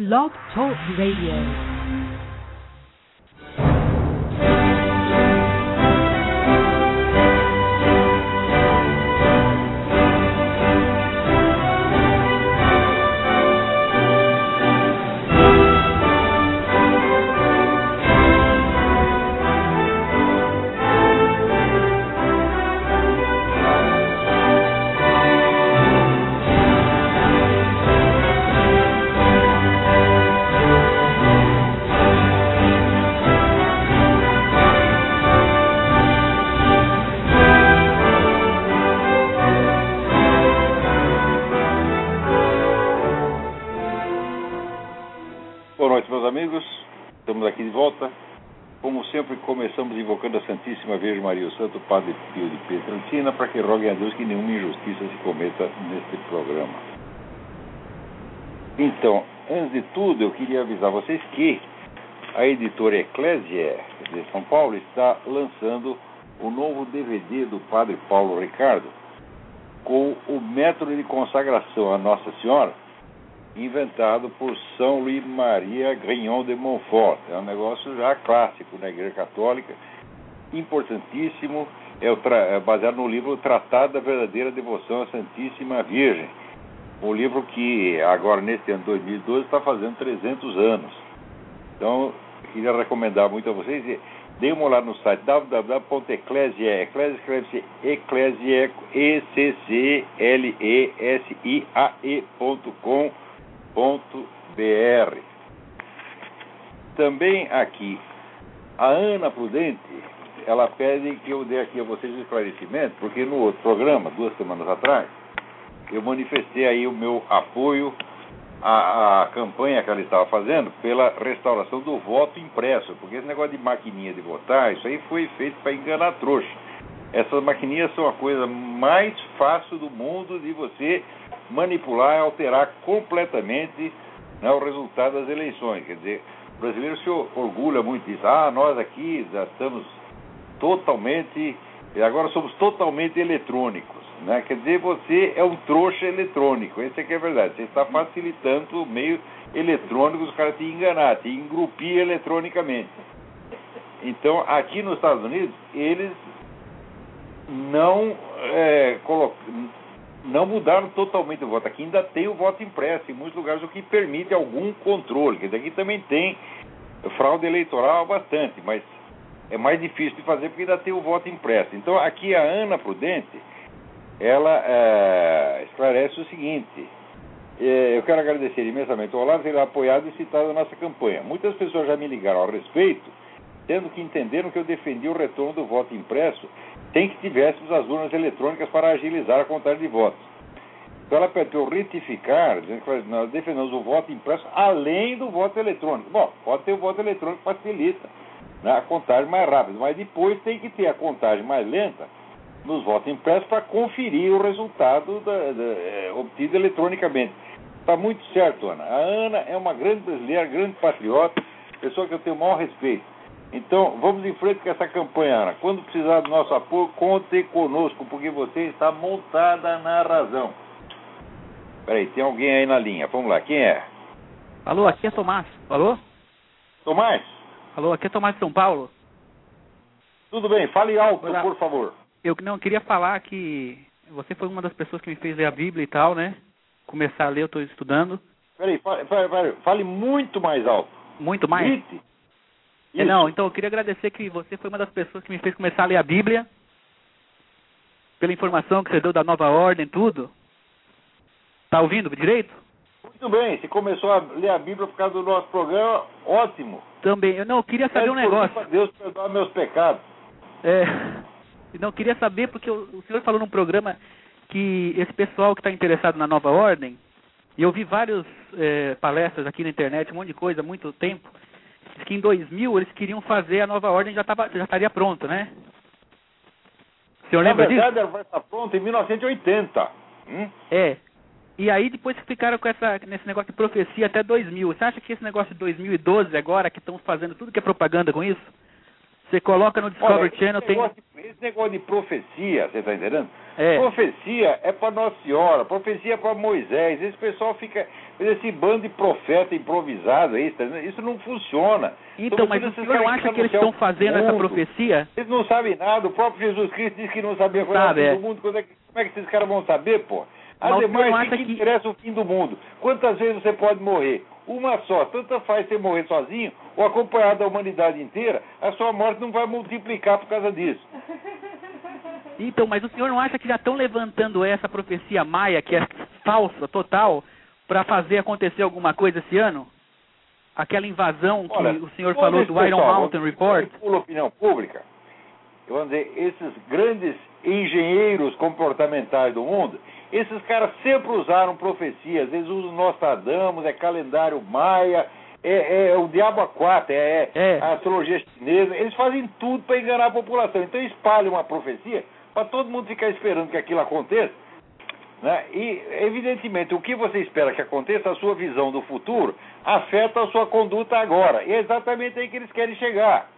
Blog Talk Radio. Petrantina, para que roguem a Deus que nenhuma injustiça se cometa neste programa. Então, antes de tudo, eu queria avisar vocês que a editora Eclésia de São Paulo está lançando o novo DVD do Padre Paulo Ricardo com o método de consagração à Nossa Senhora inventado por São Luís Maria Grignon de Montfort. É um negócio já clássico na Igreja Católica, importantíssimo, é, tra- é baseado no livro Tratado da Verdadeira Devoção à Santíssima Virgem. Um livro que agora, neste ano 2012, está fazendo 300 anos. Então, queria recomendar muito a vocês. Deem uma olhada no site www.eclesia, eclesia escreve-se eclesia, e c c l e s i a e.com www.eclesiastes.br. Também aqui, a Ana Prudente, ela pede que eu dê aqui a vocês um esclarecimento, porque no outro programa, duas semanas atrás, eu manifestei aí o meu apoio à, à campanha que ela estava fazendo pela restauração do voto impresso, porque esse negócio de maquininha de votar, isso aí foi feito para enganar trouxa. Essas maquininhas são a coisa mais fácil do mundo de você manipular e alterar completamente né, o resultado das eleições. Quer dizer, o brasileiro se orgulha muito disso. Ah, nós aqui já estamos totalmente, agora somos totalmente eletrônicos. Né? Quer dizer, você é um trouxa eletrônico. Esse é que é a verdade. Você está facilitando o meio eletrônico dos caras te enganar, te engrupir eletronicamente. Então, aqui nos Estados Unidos, eles não é, não mudaram totalmente o voto. Aqui ainda tem o voto impresso em muitos lugares, o que permite algum controle. Quer dizer, aqui também tem fraude eleitoral bastante, mas é mais difícil de fazer porque ainda tem o voto impresso. Então, aqui a Ana Prudente, ela é, esclarece o seguinte. é, eu quero agradecer imensamente ao Olavo ter apoiado e citado a nossa campanha. Muitas pessoas já me ligaram ao respeito, tendo que entenderam que eu defendi o retorno do voto impresso sem que tivéssemos as urnas eletrônicas para agilizar a contagem de votos. Então ela pediu retificar, dizendo que nós defendemos o voto impresso além do voto eletrônico. Bom, pode ter o voto eletrônico facilita né, a contagem mais rápida, mas depois tem que ter a contagem mais lenta nos votos impressos para conferir o resultado da- da- é, obtido eletronicamente. Está muito certo, Ana. A Ana é uma grande brasileira, grande patriota, pessoa que eu tenho o maior respeito. Então, vamos em frente com essa campanha, Ana. Quando precisar do nosso apoio, conte conosco, porque você está montada na razão. Peraí, tem alguém aí na linha. Vamos lá, quem é? Alô, aqui é Tomás. Alô? Tomás? Alô, aqui é Tomás de São Paulo. Tudo bem, fale alto, Olá. por favor. Eu não queria falar que você foi uma das pessoas que me fez ler a Bíblia e tal, né? Começar a ler, eu estou estudando. Peraí, fale, muito mais alto. Muito mais. É, não, então eu queria agradecer que você foi uma das pessoas que me fez começar a ler a Bíblia. Pela informação que você deu da nova ordem, tudo. Tá ouvindo direito? Muito bem, você começou a ler a Bíblia por causa do nosso programa, ótimo. Também. Eu não queria saber um Pede negócio. Deus perdoar meus pecados. É, não queria saber porque o, o senhor falou num programa que esse pessoal que está interessado na nova ordem, e eu vi várias é, palestras aqui na internet, um monte de coisa, há muito tempo, diz que em 2000 eles queriam fazer a nova ordem já tava, já estaria pronto, né? O senhor Na lembra verdade, disso? ela vai estar pronta em 1980. Hum? É. E aí depois ficaram com essa nesse negócio de profecia até 2000. Você acha que esse negócio de 2012 agora que estão fazendo tudo que é propaganda com isso? Você coloca no Discovery Olha, Channel, tem. negócio, esse negócio de profecia, você está entendendo? É. Profecia é para Nossa Senhora, profecia é para Moisés. Esse pessoal fica. Esse bando de profeta improvisado aí, tá isso não funciona. Então, Então, mas o senhor acha que eles estão fazendo essa mundo. profecia? Eles não sabem nada. O próprio Jesus Cristo disse que não sabia qual Sabe, é. do mundo. Quando é que- como é que esses caras vão saber, pô? Ademais, o que, que interessa o fim do mundo? Quantas vezes você pode morrer? Uma só. Tanto faz você morrer sozinho ou acompanhado da humanidade inteira, a sua morte não vai multiplicar por causa disso. Então, mas o senhor não acha que já estão levantando essa profecia maia, que é falsa, total, para fazer acontecer alguma coisa esse ano? Aquela invasão que Olha, o senhor falou do Iron pessoal, Mountain Report? Pela opinião pública, vamos dizer, esses grandes engenheiros comportamentais do mundo, esses caras sempre usaram profecias, eles usam Nostradamus, é calendário maia, é, é o diabo a quatro, é, É. a astrologia chinesa, eles fazem tudo para enganar a população. Então espalham uma profecia para todo mundo ficar esperando que aquilo aconteça. Né? E, evidentemente, o que você espera que aconteça, a sua visão do futuro, afeta a sua conduta agora. E é exatamente aí que eles querem chegar.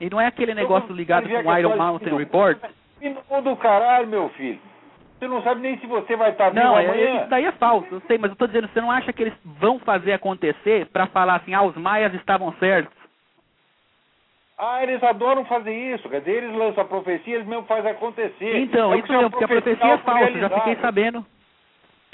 E não é aquele negócio Então, ligado vai ver com Iron Mountain Report? Do caralho, meu filho. Você não sabe nem se você vai estar vivo Não, é, amanhã. isso daí é falso, eu sei, mas eu tô dizendo, você não acha que eles vão fazer acontecer para falar assim, ah, os maias estavam certos? Ah, eles adoram fazer isso. Quer dizer, eles lançam a profecia, eles mesmo fazem acontecer. Então, É isso mesmo, porque a profecia é falsa, já fiquei sabendo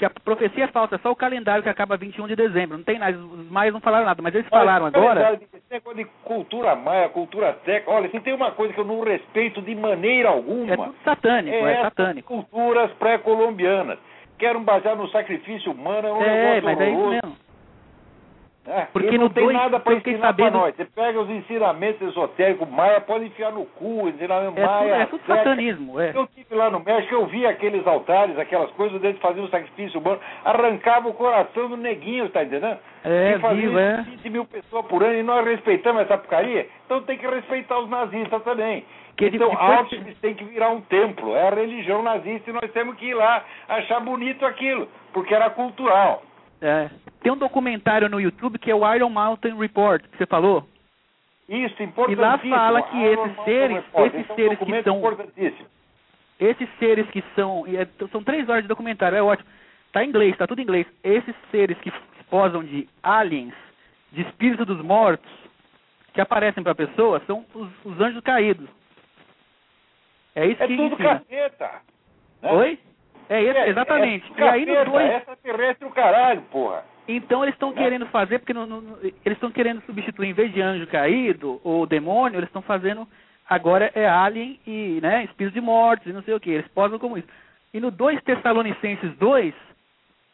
que a profecia é falsa, é só o calendário que acaba 21 de dezembro, não tem nada, os maias não falaram nada, mas eles Olha, falaram agora... Esse negócio de cultura maia, cultura teca. Olha, se tem uma coisa que eu não respeito de maneira alguma. É tudo satânico, é, essas satânico. culturas pré-colombianas. Querem basear no sacrifício humano, é um É, negócio mas é isso horroroso. mesmo. É, Porque não tem dois, nada para ensinar sabendo- pra nós. Você pega os ensinamentos esotéricos maia, pode enfiar no cu, ensinamento É tudo, maia. é tudo teca. satanismo, é. Eu estive lá no México, eu vi aqueles altares, aquelas coisas deles faziam sacrifício humano, arrancava o coração do neguinho, tá entendendo? É, e faziam vivo, é. 20 mil pessoas por ano e nós respeitamos essa porcaria, então tem que respeitar os nazistas também. Que então, depois- Auschwitz tem que virar um templo, é a religião nazista e nós temos que ir lá achar bonito aquilo, porque era cultural. É. Tem um documentário no YouTube que é o Iron Mountain Report, que você falou. Isso, importantíssimo. E lá fala que Ah, esses seres- esses esse é um seres que são-. Esses seres que são. é- são três horas de documentário, é ótimo. Tá em inglês, tá tudo em inglês. Esses seres que posam de aliens, de espíritos dos mortos, que aparecem para a pessoa, são os, os anjos caídos. É isso É que tudo ensina. capeta. né? Oi? É esse, É, exatamente. É, e aí no dois. extraterrestre o caralho, porra. Então eles estão Né? querendo fazer, porque eles estão querendo substituir, em vez de anjo caído ou demônio, eles estão fazendo agora é alien e né, espírito de mortos e não sei o que. Eles posam como isso. E no 2 Tessalonicenses 2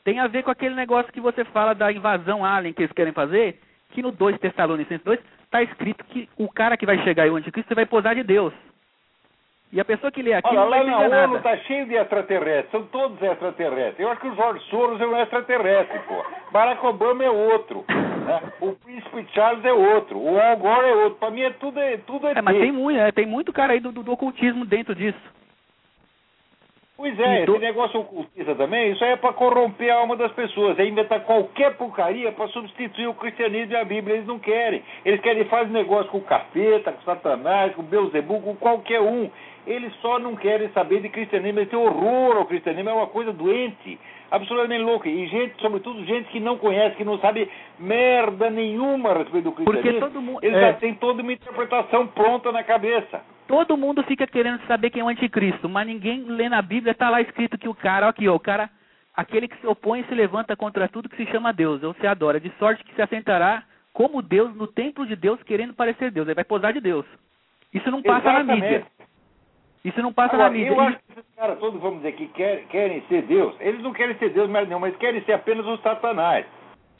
tem a ver com aquele negócio que você fala da invasão alien que eles querem fazer, que no 2 Tessalonicenses 2 está escrito que o cara que vai chegar aí, o anticristo, vai posar de Deus. E a pessoa que lê aqui Olha, não vai lá na. ONU tá cheio de extraterrestres, são todos extraterrestres. Eu acho que o George Soros é um extraterrestre, pô. Barack Obama é outro. né? O Príncipe Charles é outro. O Al Gore é outro. Pra mim é tudo, é, tudo É, mas tem muito, é, tem muito cara aí do, do, do ocultismo dentro disso. Pois é, E do- esse negócio ocultista também, isso aí é para corromper a alma das pessoas, é inventar qualquer porcaria para substituir o cristianismo e a Bíblia. Eles não querem. Eles querem fazer negócio com o capeta, com Satanás, com Beuzebu, com qualquer um. Eles só não querem saber de cristianismo. Eles têm horror ao cristianismo, é uma coisa doente, absolutamente louca. E gente, sobretudo gente que não conhece, que não sabe merda nenhuma a respeito do Porque cristianismo. todo mundo. Eles é. já têm toda uma interpretação pronta na cabeça. Todo mundo fica querendo saber quem é o anticristo, mas ninguém lê na Bíblia, está lá escrito que o cara, aqui, ó, o cara, aquele que se opõe e se levanta contra tudo que se chama Deus, ou se adora, de sorte que se assentará como Deus no templo de Deus, querendo parecer Deus. Ele vai posar de Deus. Isso não passa na Exatamente. mídia. Isso não passa Agora, na mídia. Eu acho que esses caras todos, vamos dizer, que quer- querem ser Deus, eles não querem ser Deus mais nenhum, mas querem ser apenas os satanás.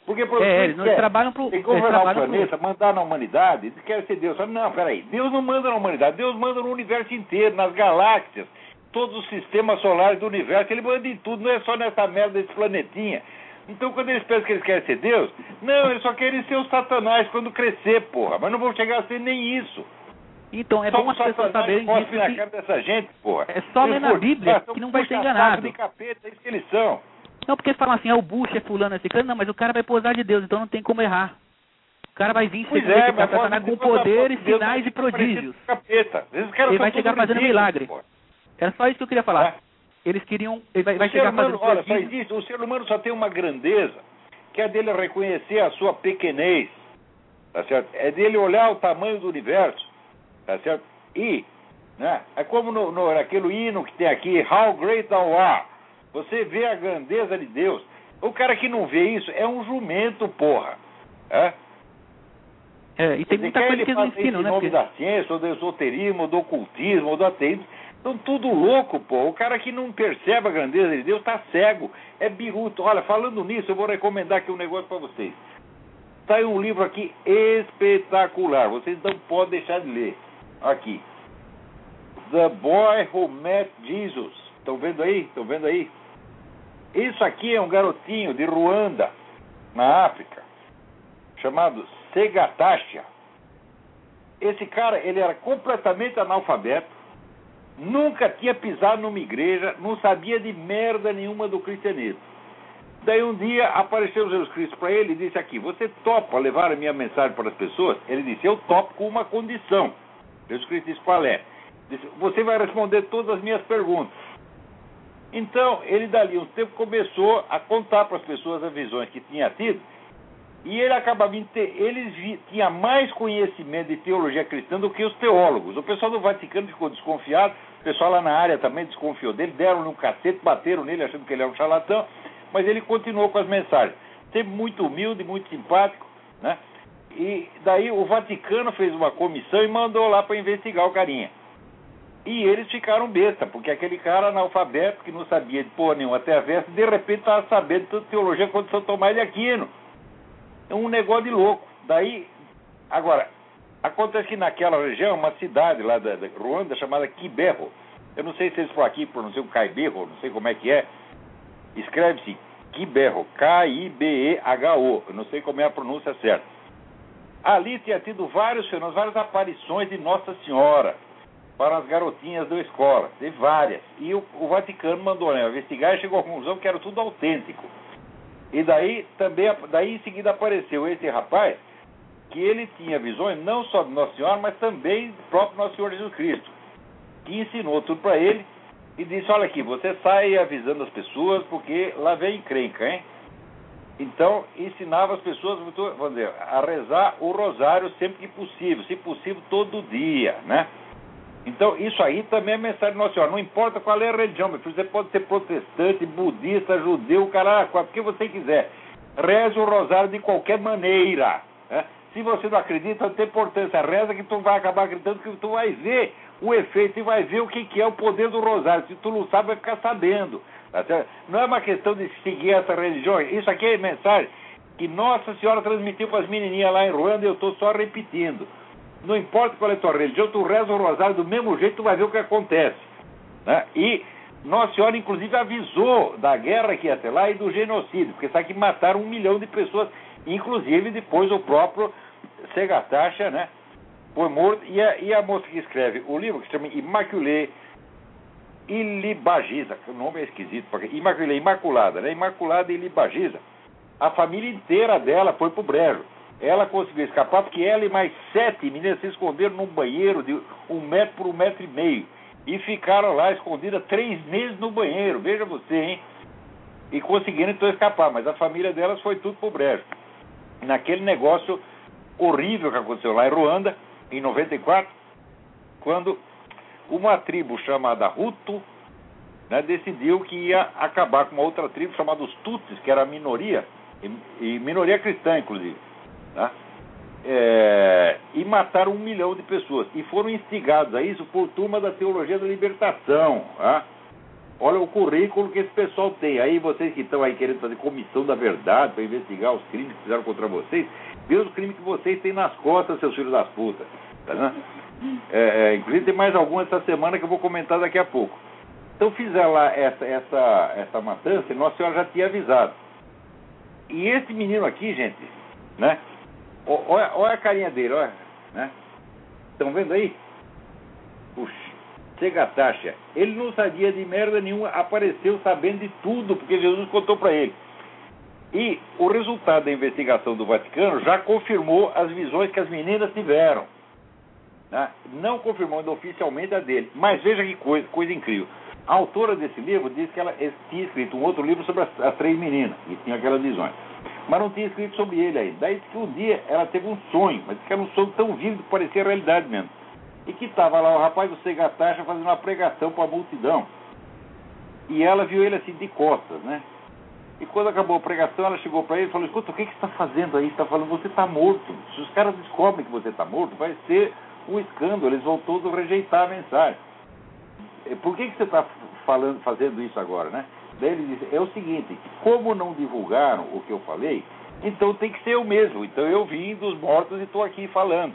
Porque por É, eles quer- trabalham que Eles governar o trabalham pro. planeta, mandar na humanidade, eles querem ser Deus. Não, peraí, Deus não manda na humanidade, Deus manda no universo inteiro, nas galáxias, todos os sistemas solares do universo, ele manda em tudo, não é só nessa merda desse planetinha. Então, quando eles pensam que eles querem ser Deus, não, eles só querem ser os satanás quando crescer, porra, mas não vão chegar a ser nem isso. Então é Só bom as pessoas saberem disso. que- dessa gente, porra. É só Eles ler na Bíblia que não vai ser enganado. de capeta, é isso que eles são. Não, porque eles falam assim, ah, o Bush é fulano esse cara. Não, mas o cara vai posar de Deus, então não tem como errar. O cara vai vir Pois é, mas Satanás com poderes, Deus sinais e tá parecendo prodígios. Capeta. Ele vai chegar fazendo milagre. pô. Era só isso que eu queria falar. É. Eles queriam. Ele vai, vai chegar humano, fazendo olha, só prodígios. existe, o ser humano só tem uma grandeza, que é dele reconhecer a sua pequenez, tá certo? É dele olhar o tamanho do universo, tá certo? E, né, é como no, no, naquele hino que tem aqui, How Great Thou Art, você vê a grandeza de Deus. O cara que não vê isso é um jumento, porra. É? É, e tem muita coisa que eles ensinam, em né? nome Porque- da ciência, ou do esoterismo, ou do ocultismo, ou do ateísmo. Estão tudo louco, pô. O cara que não percebe a grandeza de Deus está cego, é biruto. Olha, falando nisso, eu vou recomendar aqui um negócio para vocês. Está aí um livro aqui espetacular. Vocês não podem deixar de ler. Aqui. The Boy Who Met Jesus. Estão vendo aí? Estão vendo aí? Isso aqui é um garotinho de Ruanda, na África, chamado Segatasha. Esse cara, ele era completamente analfabeto, nunca tinha pisado numa igreja, não sabia de merda nenhuma do cristianismo. Daí um dia apareceu Jesus Cristo para ele e disse aqui, você topa levar a minha mensagem para as pessoas? Ele disse, eu topo com uma condição. Jesus Cristo disse, qual é? Disse, você vai responder todas as minhas perguntas. Então, ele dali um tempo começou a contar para as pessoas as visões que tinha tido, e ele acabava vi, tinha mais conhecimento de teologia cristã do que os teólogos. O pessoal do Vaticano ficou desconfiado, o pessoal lá na área também desconfiou dele, deram-lhe um cacete, bateram nele achando que ele era um charlatão, mas ele continuou com as mensagens. Sempre muito humilde, muito simpático, né? E daí o Vaticano fez uma comissão e mandou lá para investigar o carinha. E eles ficaram besta, porque aquele cara analfabeto que não sabia de porra nenhuma até a veste, de repente estava sabendo tanto teologia quanto São Tomás de Aquino. É um negócio de louco. Daí, agora, acontece que naquela região, uma cidade lá da, da Ruanda chamada Kiberro, eu não sei se eles por aqui pronunciam Caiberro, não sei como é que é, escreve-se Kiberro, K-I-B-E-H-O, eu não sei como é a pronúncia certa. Ali tinha tido vários fenômenos, várias aparições de Nossa Senhora para as garotinhas da escola, teve várias. E o, o Vaticano mandou né, investigar e chegou à conclusão que era tudo autêntico. E daí também, daí em seguida apareceu esse rapaz, que ele tinha visões não só de Nossa Senhora, mas também do próprio Nosso Senhor Jesus Cristo, que ensinou tudo para ele e disse, olha aqui, você sai avisando as pessoas porque lá vem encrenca, hein? Então, ensinava as pessoas vamos dizer, a rezar o rosário sempre que possível, se possível todo dia, né? Então, isso aí também é mensagem de Nossa. Não importa qual é a religião, meu filho, você pode ser protestante, budista, judeu, caralho, o que você quiser. Reze o rosário de qualquer maneira. Né? Se você não acredita, não tem importância. Reza que tu vai acabar acreditando que tu vai ver o efeito e vai ver o que, que é o poder do rosário. Se tu não sabe, vai ficar sabendo. Tá? Não é uma questão de seguir essa religião. Isso aqui é mensagem que Nossa Senhora transmitiu para as menininhas lá em Ruanda e eu estou só repetindo. Não importa qual é a tua religião, tu reza o rosário do mesmo jeito, tu vai ver o que acontece. Né? E Nossa Senhora, inclusive, avisou da guerra que ia ter lá e do genocídio, porque sabe que mataram um milhão de pessoas, inclusive depois o próprio Segatacha, né? Foi morto. E a, e a moça que escreve o livro, que se chama Immaculée Ilibagiza, o nome é esquisito, porque Immaculée, Imaculada, né? Imaculada Ilibagiza. A família inteira dela foi pro brejo. Ela conseguiu escapar porque ela e mais sete meninas se esconderam num banheiro de um metro por um metro e meio. E ficaram lá escondidas três meses no banheiro. Veja você, hein? E conseguiram então escapar, mas a família delas foi tudo pro brejo. Naquele negócio horrível que aconteceu lá em Ruanda, em 94, quando uma tribo chamada Hutu né, decidiu que ia acabar com uma outra tribo chamada os Tutsis, que era a minoria, e, e minoria cristã, inclusive. Tá? É, e mataram um milhão de pessoas. E foram instigados a isso por turma da teologia da libertação. Tá? Olha o currículo que esse pessoal tem. Aí vocês que estão aí querendo fazer comissão da verdade para investigar os crimes que fizeram contra vocês, vê os crimes que vocês têm nas costas, seus filhos das putas. Tá, né? é, é, inclusive tem mais algumas essa semana que eu vou comentar daqui a pouco. Então fizeram lá essa, essa, essa matança e Nossa Senhora já tinha avisado. E esse menino aqui, gente, né? Olha, olha a carinha dele, olha. Né? Estão vendo aí? Puxa, Segatacha. Ele não sabia de merda nenhuma, apareceu sabendo de tudo, porque Jesus contou para ele. E o resultado da investigação do Vaticano já confirmou as visões que as meninas tiveram. Né? Não confirmou ainda oficialmente a dele. Mas veja que coisa, coisa incrível. A autora desse livro disse que ela tinha escrito um outro livro sobre as, as três meninas, e tinha aquelas visões. Mas não tinha escrito sobre ele ainda. Daí que um dia ela teve um sonho, mas que era um sonho tão vívido que parecia realidade mesmo. E que estava lá o rapaz do Segatacha fazendo uma pregação para a multidão. E ela viu ele assim de costas, né? E quando acabou a pregação, ela chegou para ele e falou: Escuta, o que, que você está fazendo aí? Está falando, você está morto. Se os caras descobrem que você está morto, vai ser um escândalo. Eles vão todos rejeitar a mensagem. Por que, que você está fazendo isso agora, né? Daí ele disse: É o seguinte, como não divulgaram o que eu falei, então tem que ser eu mesmo. Então eu vim dos mortos e estou aqui falando.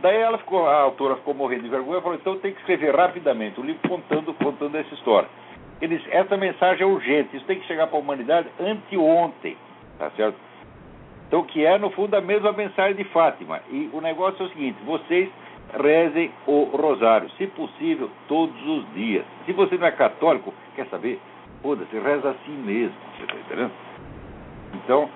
Daí ela ficou, a autora ficou morrendo de vergonha e falou: Então tem que escrever rapidamente o livro contando, contando essa história. Ele disse, essa mensagem é urgente, isso tem que chegar para a humanidade anteontem, tá certo? Então, que é, no fundo, a mesma mensagem de Fátima. E o negócio é o seguinte, vocês rezem o rosário, se possível, todos os dias. Se você não é católico, quer saber? Foda-se, reza assim mesmo, você está entendendo? Então,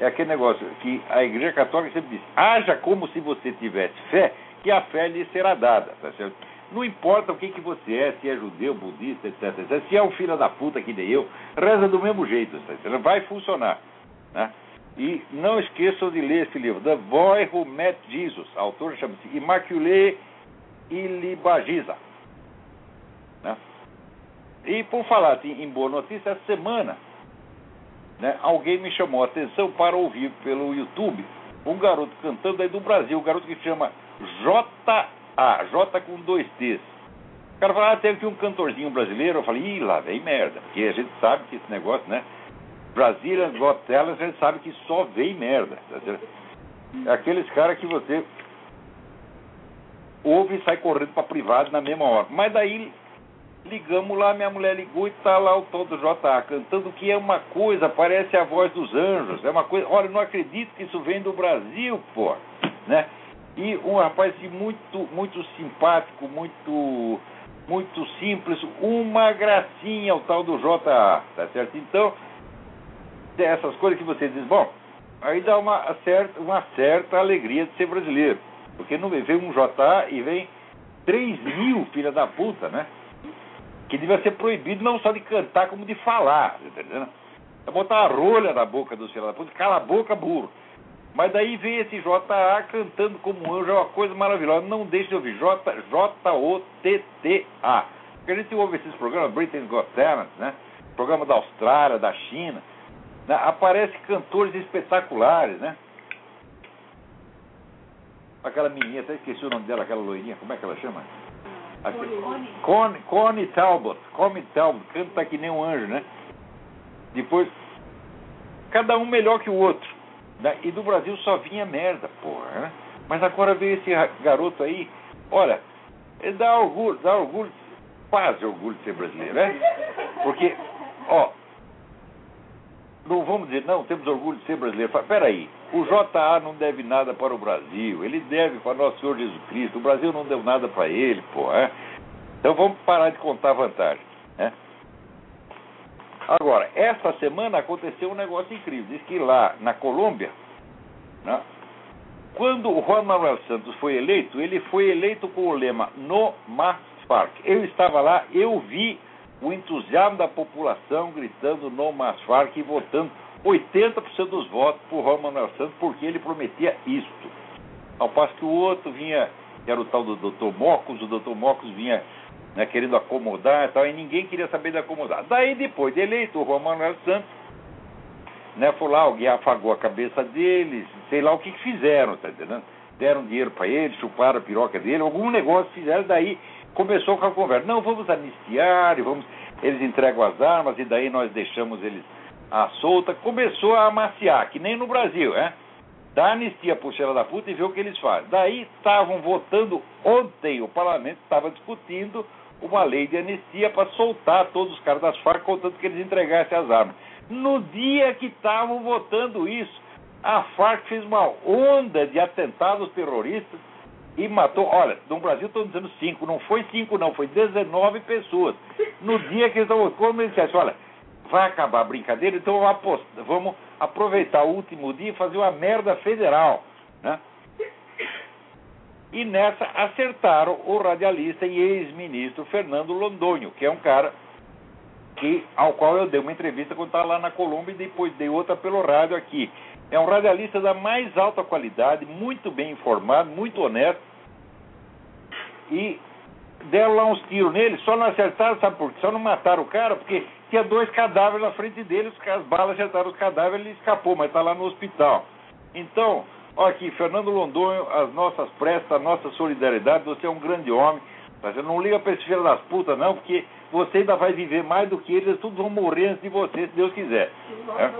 é aquele negócio que a Igreja Católica sempre diz, haja como se você tivesse fé, que a fé lhe será dada, tá certo? Não importa o que, que você é, se é judeu, budista, etc, etc. Se é um filho da puta que nem eu, reza do mesmo jeito, tá vai funcionar. Né? E não esqueçam de ler esse livro, The Boy Who Met Jesus. A autora chama-se Immaculée Ilibagiza. Né? E por falar em boa notícia, essa semana né, alguém me chamou a atenção para ouvir pelo YouTube um garoto cantando aí do Brasil, um garoto que se chama J a, J com dois T's. O cara falou, ah, teve aqui um cantorzinho brasileiro. Eu falei, ih, lá vem merda. Porque a gente sabe que esse negócio, né? Brasília, Got a gente sabe que só vem merda. Tá é aqueles caras que você ouve e sai correndo para privado na mesma hora. Mas daí ligamos lá, minha mulher ligou e tá lá o tal do JA cantando que é uma coisa, parece a voz dos anjos, é uma coisa, olha, não acredito que isso vem do Brasil, pô, né? E um rapaz assim, muito, muito simpático, muito, muito simples, uma gracinha o tal do JA, tá certo? Então, essas coisas que você diz, bom, aí dá uma certa, uma certa alegria de ser brasileiro. Porque não vem um JA e vem 3 mil, filha da puta, né? Que devia ser proibido não só de cantar, como de falar, tá entendendo? É botar a rolha na boca dos filhos da puta, cala a boca, burro. Mas daí vem esse JA cantando como um anjo, é uma coisa maravilhosa. Não deixe de ouvir. J-O-T-T-A. Porque a gente ouve esses programas, Britain's Got Talent, né? Programa da Austrália, da China. Né? Aparece cantores espetaculares, né? Aquela menina, até esqueci o nome dela, aquela loirinha, como é que ela chama? Connie. Connie Talbot. Connie Talbot, canta que nem um anjo, né? Depois, cada um melhor que o outro. Né? E do Brasil só vinha merda, porra. Né? Mas agora veio esse garoto aí, olha, dá orgulho, dá orgulho, quase orgulho de ser brasileiro, né? Porque, ó, não vamos dizer, não, temos orgulho de ser brasileiro. Peraí, o JA não deve nada para o Brasil, ele deve para nosso Senhor Jesus Cristo. O Brasil não deu nada para ele, pô. É? Então vamos parar de contar vantagem. Né? Agora, essa semana aconteceu um negócio incrível. Diz que lá na Colômbia, né, quando o Juan Manuel Santos foi eleito, ele foi eleito com o lema No Más Farc. Eu estava lá, eu vi o entusiasmo da população gritando No Más Farc e votando 80% dos votos por Juan Manuel Santos porque ele prometia isto. Ao passo que o outro vinha, que era o tal do Dr. Mocos, o Dr. Mocos vinha né, querendo acomodar e tal, e ninguém queria saber de acomodar. Daí, depois de eleito, o Juan Manuel Santos, né, foi lá, alguém afagou a cabeça deles, sei lá o que, que fizeram, tá entendendo? Deram dinheiro para ele, chuparam a piroca dele, algum negócio fizeram, daí começou com a conversa. Não, vamos anistiar, e vamos, eles entregam as armas, e daí nós deixamos eles à solta. Começou a amaciar, que nem no Brasil, é? Dá anistia pro cheiro da puta e vê o que eles fazem. Daí estavam votando ontem, o parlamento estava discutindo uma lei de anistia para soltar todos os caras das Farc, contanto que eles entregassem as armas. No dia que estavam votando isso, a Farc fez uma onda de atentados terroristas e matou. Olha, no Brasil estão dizendo cinco, não foi cinco, não, foi 19 pessoas. No dia que eles estavam, como eles disseram, olha, vai acabar a brincadeira, então vamos, vamos aproveitar o último dia e fazer uma merda federal. Né? E nessa acertaram o radialista e ex-ministro Fernando Londonho, que é um cara que, ao qual eu dei uma entrevista quando estava lá na Colômbia e depois dei outra pelo rádio aqui. É um radialista da mais alta qualidade, muito bem informado, muito honesto. E deram lá uns tiros nele, só não acertaram, sabe por quê? Só não mataram o cara, porque tinha dois cadáveres na frente dele, as balas acertaram os cadáveres, ele escapou, mas está lá no hospital. Então, olha aqui, Fernando Londonho, as nossas prestas, a nossa solidariedade, você é um grande homem, mas eu não liga para esse filho das putas, não, porque você ainda vai viver mais do que eles, todos vão morrer antes de você, se Deus quiser. É?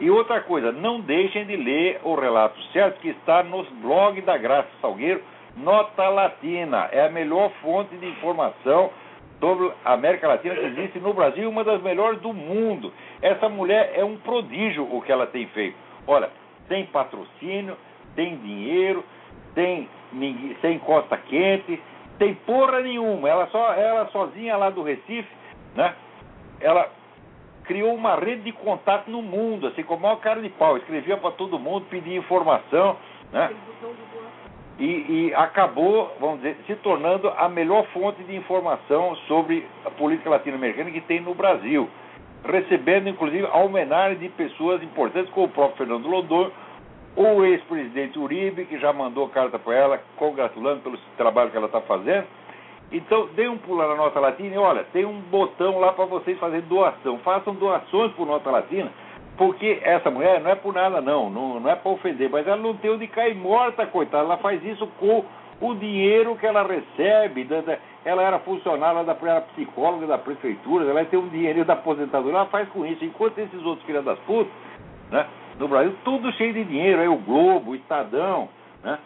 E outra coisa, não deixem de ler o relato certo que está nos blogs da Graça Salgueiro, Nota Latina. É a melhor fonte de informação sobre a América Latina que existe no Brasil, uma das melhores do mundo. Essa mulher é um prodígio o que ela tem feito. Olha, tem patrocínio, tem dinheiro, tem, tem costa quente, tem porra nenhuma. Ela, só, ela sozinha lá do Recife, né? Ela criou uma rede de contato no mundo, assim como a cara de pau. Escrevia para todo mundo, pedia informação, né? E, e, acabou, vamos dizer, se tornando a melhor fonte de informação sobre a política latino-americana que tem no Brasil, recebendo inclusive homenagem de pessoas importantes como o próprio Fernando London, o ex-presidente Uribe, que já mandou carta para ela, congratulando pelo trabalho que ela está fazendo. Então, dê um pulo na Nota Latina e olha, tem um botão lá para vocês fazerem doação. Façam doações por Nota Latina, porque essa mulher não é por nada, não, não, não é para ofender, mas ela não tem onde cair morta, coitada. Ela faz isso com o dinheiro que ela recebe. Ela era funcionária, da, era psicóloga da prefeitura, ela tem um dinheiro da aposentadoria, ela faz com isso. Enquanto esses outros filhos das putas, né? No Brasil, tudo cheio de dinheiro, aí o Globo, o Estadão, né?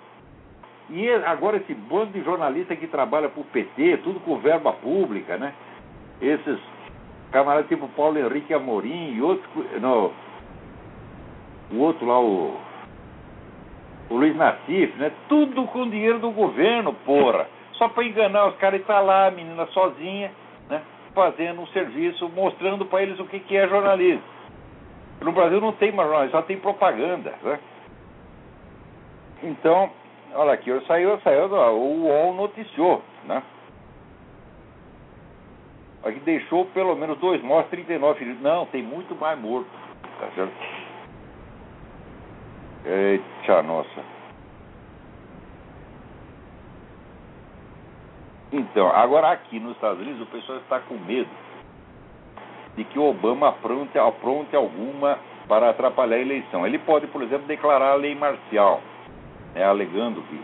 E agora esse bando de jornalista que trabalha para o PT, tudo com verba pública, né? Esses camaradas tipo Paulo Henrique Amorim e outros. No, o outro lá, o. O Luiz Nassif, né? Tudo com dinheiro do governo, porra. Só para enganar os caras e tá lá a menina sozinha, né? Fazendo um serviço, mostrando para eles o que, que é jornalismo. No Brasil não tem mais jornalismo, só tem propaganda, né? Então, olha aqui, saiu, saiu, o UOL noticiou, né? Aqui deixou pelo menos dois mortos, 39 feridos. Não, tem muito mais morto. Tá certo? Eita, nossa. Então, agora aqui nos Estados Unidos o pessoal está com medo de que Obama apronte, apronte alguma para atrapalhar a eleição. Ele pode, por exemplo, declarar a lei marcial, né, alegando que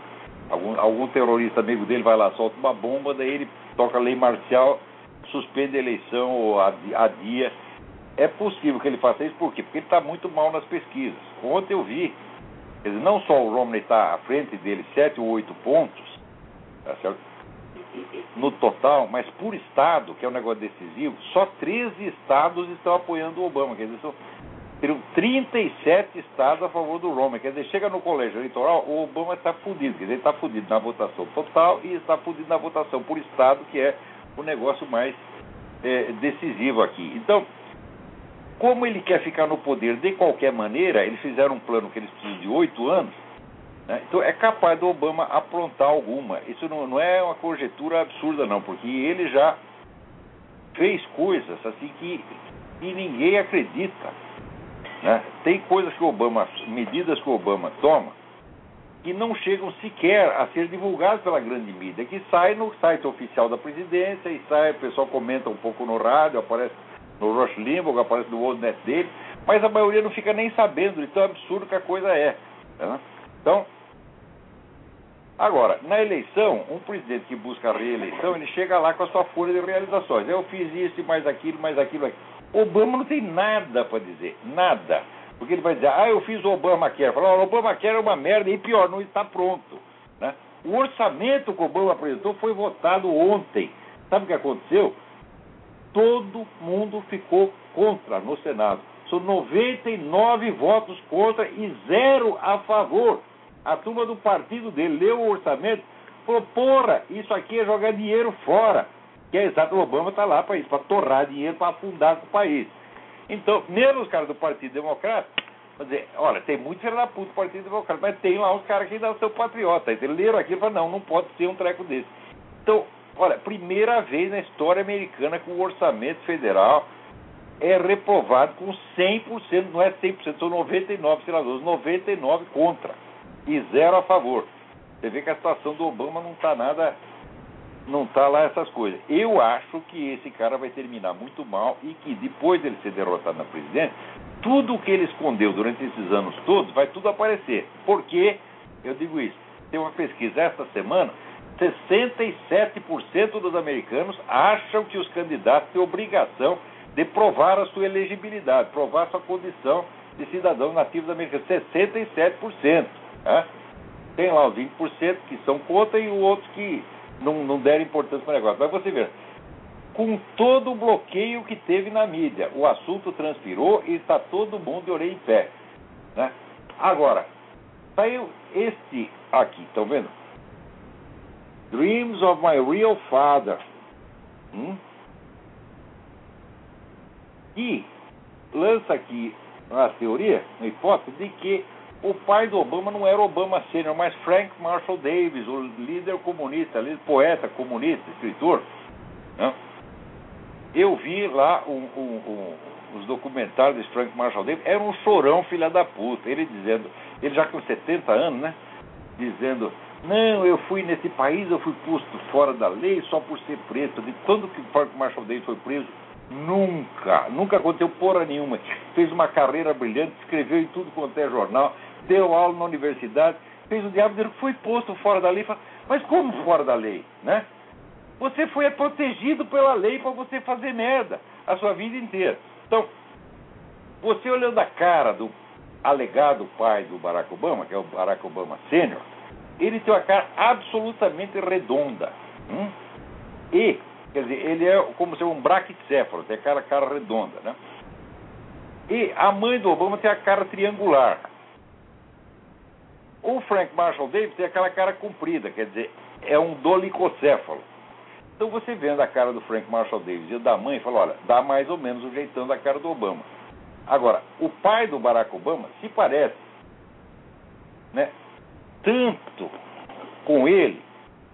algum, algum terrorista amigo dele vai lá, solta uma bomba, daí ele toca a lei marcial, suspende a eleição ou adia. É possível que ele faça isso, por quê? Porque ele está muito mal nas pesquisas. Ontem eu vi, dizer, não só o Romney está à frente dele, sete ou oito pontos, tá certo? No total, mas por estado, que é um negócio decisivo, só 13 estados estão apoiando o Obama. Quer dizer, são, teriam 37 estados a favor do Romney. Quer dizer, chega no colégio eleitoral, o Obama está fudido. Quer dizer, ele está fudido na votação total e está fudido na votação por estado, que é o negócio mais é, decisivo aqui. Então, como ele quer ficar no poder de qualquer maneira, eles fizeram um plano que eles precisam de oito anos né? Então é capaz do Obama aprontar alguma. Isso não, não é uma conjetura absurda, não, porque ele já fez coisas assim que, que ninguém acredita. Né? Tem coisas que o Obama, medidas que o Obama toma, que não chegam sequer a ser divulgadas pela grande mídia, que sai no site oficial da presidência e sai, o pessoal comenta um pouco no rádio, aparece no Rush Limbaugh, aparece no Worldnet dele, mas a maioria não fica nem sabendo de tão absurdo que a coisa é. Né? Então, Agora, na eleição, um presidente que busca a reeleição, ele chega lá com a sua folha de realizações. Eu fiz isso, mais aquilo, mais aquilo. Obama não tem nada para dizer, nada. Porque ele vai dizer, ah, eu fiz o Obamacare. Fala, o Obamacare é uma merda e pior, não está pronto. Né? O orçamento que o Obama apresentou foi votado ontem. Sabe o que aconteceu? Todo mundo ficou contra no Senado. São 99 votos contra e zero a favor a turma do partido dele leu o orçamento, falou, porra, isso aqui é jogar dinheiro fora. que é exato, o Obama está lá para isso, para torrar dinheiro, para afundar o país. Então, mesmo os caras do Partido Democrata, Quer dizer, olha, tem muito filho da puta do Partido Democrata, mas tem lá uns caras que ainda são patriotas. Eles leram aquilo e falaram, não, não pode ser um treco desse. Então, olha, primeira vez na história americana que o orçamento federal é reprovado com 100%, não é 100%, são 99 senadores, 99 contra e zero a favor. Você vê que a situação do Obama não está nada, não está lá essas coisas. Eu acho que esse cara vai terminar muito mal e que depois dele ser derrotado na presidência, tudo o que ele escondeu durante esses anos todos vai tudo aparecer. Por que eu digo isso? Tem uma pesquisa esta semana 67% dos americanos acham que os candidatos têm obrigação de provar a sua elegibilidade, provar a sua condição de cidadão nativo americano. 67%. Né? Tem lá os 20% que são contra e os outros que não, não deram importância para o negócio. Mas você vê, com todo o bloqueio que teve na mídia, o assunto transpirou e está todo mundo de orelha em pé. Né? Agora, saiu este aqui, estão vendo? Dreams of My Real Father. Hum? E lança aqui a teoria, a hipótese, de que o pai do Obama não era Obama Sênior, mas Frank Marshall Davis, o líder comunista, líder poeta comunista, escritor. Né? Eu vi lá um, um, um, os documentários de Frank Marshall Davis, era um chorão filha da puta, ele dizendo, ele já com 70 anos, né? Dizendo, não, eu fui nesse país, eu fui posto fora da lei só por ser preto. De quando que Frank Marshall Davis foi preso? Nunca, nunca aconteceu porra nenhuma. Fez uma carreira brilhante, escreveu em tudo quanto é jornal, deu aula na universidade, fez o diabo dele, foi posto fora da lei. Mas como fora da lei, né? Você foi protegido pela lei para você fazer merda a sua vida inteira. Então, você olhando a cara do alegado pai do Barack Obama, que é o Barack Obama Sênior, ele tem uma cara absolutamente redonda. Hum? E, quer dizer, ele é como se fosse um braquicéfalo, tem aquela cara redonda, né? E a mãe do Obama tem a cara triangular. O Frank Marshall Davis tem aquela cara comprida, quer dizer, é um dolicocéfalo. Então você vendo a cara do Frank Marshall Davis e da mãe, fala, olha, dá mais ou menos o jeitão da cara do Obama. Agora, o pai do Barack Obama se parece, né, tanto com ele,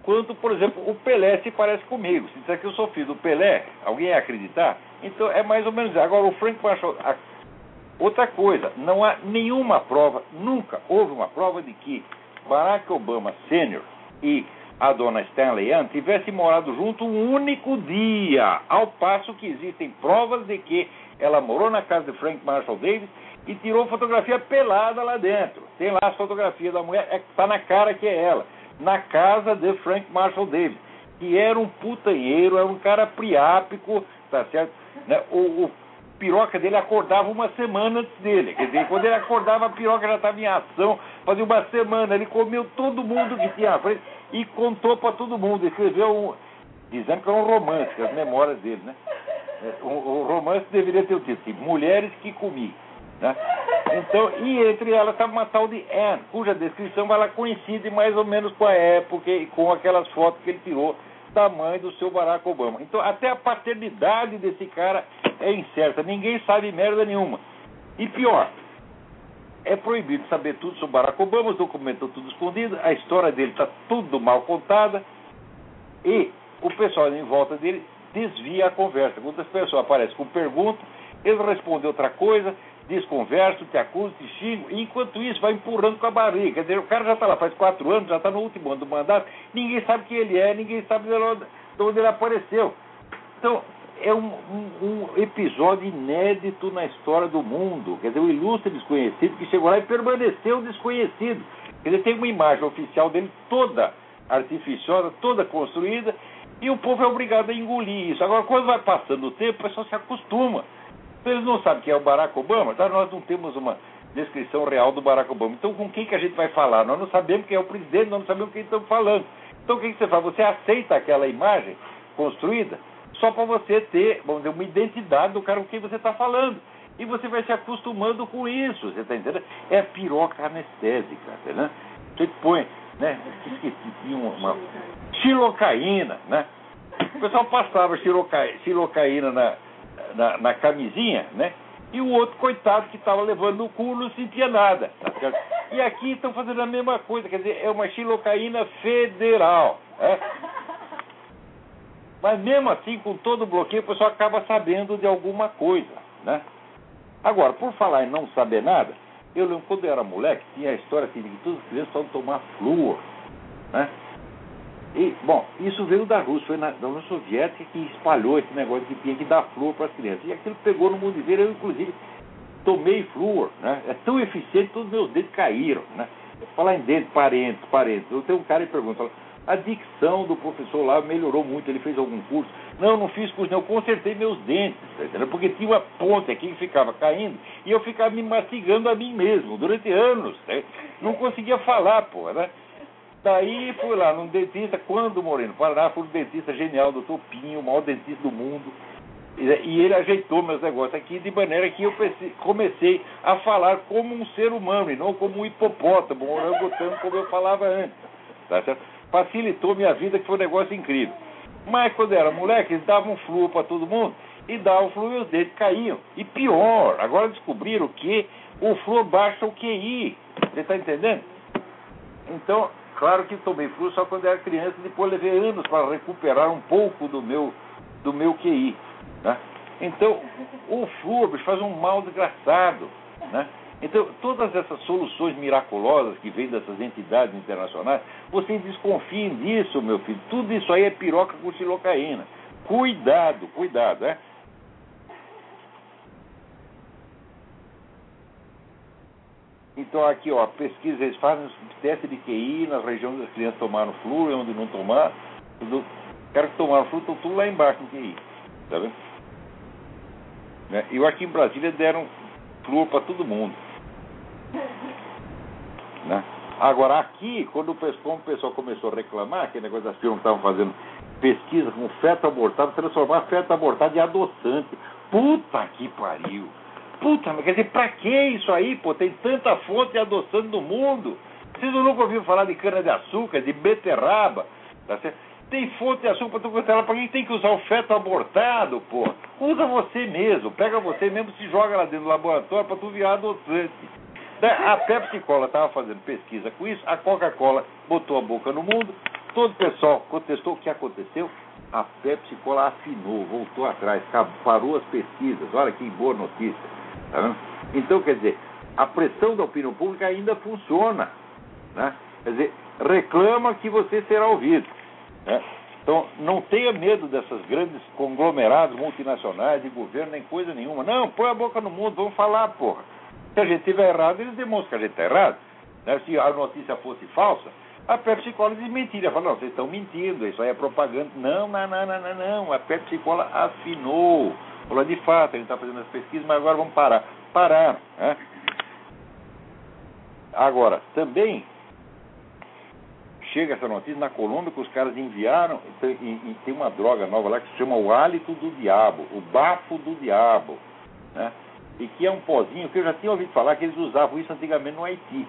quanto, por exemplo, o Pelé se parece comigo. Se disser que eu sou filho do Pelé, alguém ia acreditar? Então é mais ou menos. Agora, o Frank Marshall. A... Outra coisa, não há nenhuma prova, nunca houve uma prova de que Barack Obama Sênior e a dona Stanley Ann tivessem morado junto um único dia, ao passo que existem provas de que ela morou na casa de Frank Marshall Davis e tirou fotografia pelada lá dentro. Tem lá as fotografias da mulher, está é, na cara que é ela, na casa de Frank Marshall Davis, que era um putanheiro, era um cara priápico, tá certo? Né? O, o piroca dele acordava uma semana antes dele. Quer dizer, quando ele acordava, a piroca já estava em ação, fazia uma semana. Ele comeu todo mundo que tinha na frente e contou para todo mundo. Escreveu um, dizendo que era um romance, as memórias dele, né? É, o, o romance deveria ter o título, Mulheres que Comi. Né? Então, e entre elas estava uma tal de Anne, cuja descrição ela coincide mais ou menos com a época e com aquelas fotos que ele tirou da mãe do seu Barack Obama. Então, até a paternidade desse cara é incerta, ninguém sabe merda nenhuma. E pior, é proibido saber tudo sobre Barack Obama, os documentos estão tudo escondidos, a história dele está tudo mal contada e o pessoal em volta dele desvia a conversa. Quando as pessoas aparecem com perguntas, ele responde outra coisa, desconverso, te acuso, te xingo, e enquanto isso vai empurrando com a barriga. Quer dizer, o cara já está lá faz quatro anos, já está no último ano do mandato, ninguém sabe quem ele é, ninguém sabe de onde, de onde ele apareceu. Então, é um, um, um, episódio inédito na história do mundo. Quer dizer, o ilustre desconhecido que chegou lá e permaneceu desconhecido. Ele tem uma imagem oficial dele toda artificiosa, toda construída, e o povo é obrigado a engolir isso. Agora, quando vai passando o tempo, o pessoal se acostuma. Eles não sabem quem é o Barack Obama, tá? nós não temos uma descrição real do Barack Obama. Então, com quem que a gente vai falar? Nós não sabemos quem é o presidente, nós não sabemos quem estamos falando. Então, o que, que você faz? Você aceita aquela imagem construída só para você ter, vamos dizer, uma identidade do cara com quem você está falando. E você vai se acostumando com isso, você está entendendo? É a piroca anestésica, né? Você põe, né? Esqueci, tinha uma, uma xilocaína, né? O pessoal passava xilocaína na, na, na camisinha, né? E o outro, coitado, que estava levando o cu, não sentia nada. Tá e aqui estão fazendo a mesma coisa, quer dizer, é uma xilocaína federal. É? Mas mesmo assim, com todo o bloqueio, o pessoal acaba sabendo de alguma coisa. Né? Agora, por falar em não saber nada, eu lembro quando eu era moleque, tinha a história assim, de que todas as crianças estavam tomar flúor. Né? E, bom, isso veio da Rússia, foi na, da União Soviética que espalhou esse negócio que tinha que dar flúor para as crianças. E aquilo pegou no mundo inteiro, eu inclusive tomei flúor, né? É tão eficiente todos os meus dentes caíram, né? Falar em dentes, parentes, parentes. Eu tenho um cara que pergunta, a dicção do professor lá melhorou muito, ele fez algum curso. Não, não fiz curso, não, eu consertei meus dentes, tá porque tinha uma ponte aqui que ficava caindo e eu ficava me mastigando a mim mesmo durante anos. Né? Não conseguia falar, pô, né? Daí fui lá num dentista, quando morei no Paraná, fui um dentista genial, doutor Pinho, o maior dentista do mundo. E ele ajeitou meus negócios aqui de maneira que eu comecei a falar como um ser humano e não como um hipopótamo, um orangotango, como eu falava antes. Tá certo? Facilitou minha vida, que foi um negócio incrível. Mas quando era moleque, eles davam flúor para todo mundo e davam flúor e os dentes caíam. E pior, agora descobriram que o flúor baixa o QI. Você está entendendo? Então, claro que tomei flúor só quando era criança, depois levei anos para recuperar um pouco do meu, do meu QI. Né? Então, o flúor faz um mal desgraçado. Né? Então, todas essas soluções miraculosas que vêm dessas entidades internacionais, vocês desconfiem disso, meu filho. Tudo isso aí é piroca com xilocaína. Cuidado, cuidado, é? Então aqui, ó, pesquisa, eles fazem teste de QI nas regiões onde as crianças tomaram flúor e onde não tomaram. Tudo, cara que tomaram flúor estão tudo lá embaixo no QI. Tá vendo? Né? E aqui em Brasília deram flúor para todo mundo. Né? Agora, aqui, quando o, como o pessoal começou a reclamar, que negócio das firmas estavam fazendo pesquisa com feto abortado, transformar feto abortado em adoçante. Puta que pariu! Puta, mas quer dizer, pra que isso aí, pô? Tem tanta fonte adoçante no mundo. Vocês nunca ouviram falar de cana-de-açúcar, de beterraba, tá certo? Tem fonte de açúcar para tu ela para quem tem que usar o feto abortado, pô? Usa você mesmo, pega você mesmo, se joga lá dentro do laboratório para tu virar adoçante. Né? A Pepsi Cola estava fazendo pesquisa com isso, a Coca-Cola botou a boca no mundo, todo o pessoal contestou o que aconteceu. A Pepsi Cola afinou, voltou atrás, parou as pesquisas. Olha que boa notícia. Tá então, quer dizer, a pressão da opinião pública ainda funciona. Né? Quer dizer, reclama que você será ouvido. Né? Então, não tenha medo dessas grandes conglomerados multinacionais de governo, nem coisa nenhuma. Não, põe a boca no mundo, vamos falar, porra. Se a gente estiver errado, eles demonstram que a gente está errado. Né? Se a notícia fosse falsa, a Pepsi Cola mentira. Fala, não, vocês estão mentindo, isso aí é propaganda. Não, não, não, não, não, não. A Pepsi Cola afinou. Falou, de fato, gente está fazendo as pesquisas, mas agora vamos parar. Parar. Né? Agora, também chega essa notícia na Colômbia que os caras enviaram, e, e, tem uma droga nova lá que se chama o hálito do diabo, o bafo do diabo. Né? e que é um pozinho que eu já tinha ouvido falar que eles usavam isso antigamente no Haiti.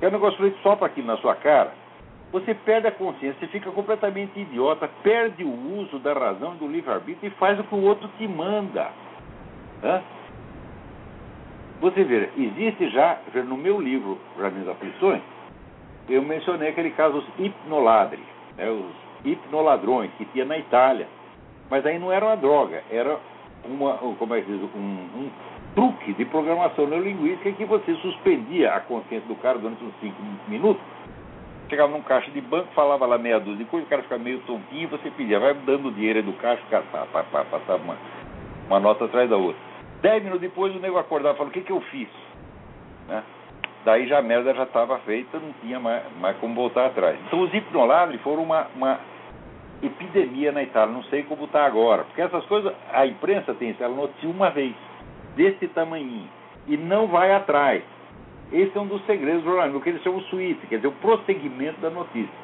É um negócio feito só para aqui na sua cara. Você perde a consciência, você fica completamente idiota, perde o uso da razão do livre-arbítrio e faz o que o outro te manda. Hã? Você vê, existe já, no meu livro, das Aflições, eu mencionei aquele caso dos hipnoladres, né, os hipnoladrões que tinha na Itália. Mas aí não era uma droga, era uma, como é que diz, um, um truque de programação neurolinguística que você suspendia a consciência do cara durante uns 5 minutos. Chegava num caixa de banco, falava lá meia dúzia de coisas, o cara ficava meio tontinho, você pedia, vai dando dinheiro do caixa, o cara pá, pá, passava uma, uma nota atrás da outra. Dez minutos depois o nego acordava e falou, o que, que eu fiz? Né? Daí já a merda já estava feita, não tinha mais, mais como voltar atrás. Então os hipnoladres foram uma, uma epidemia na Itália, não sei como está agora. Porque essas coisas, a imprensa tem isso, ela noticia uma vez desse tamanho e não vai atrás. Esse é um dos segredos do jornalismo, o que eles chamam de suíte, quer dizer, o prosseguimento da notícia.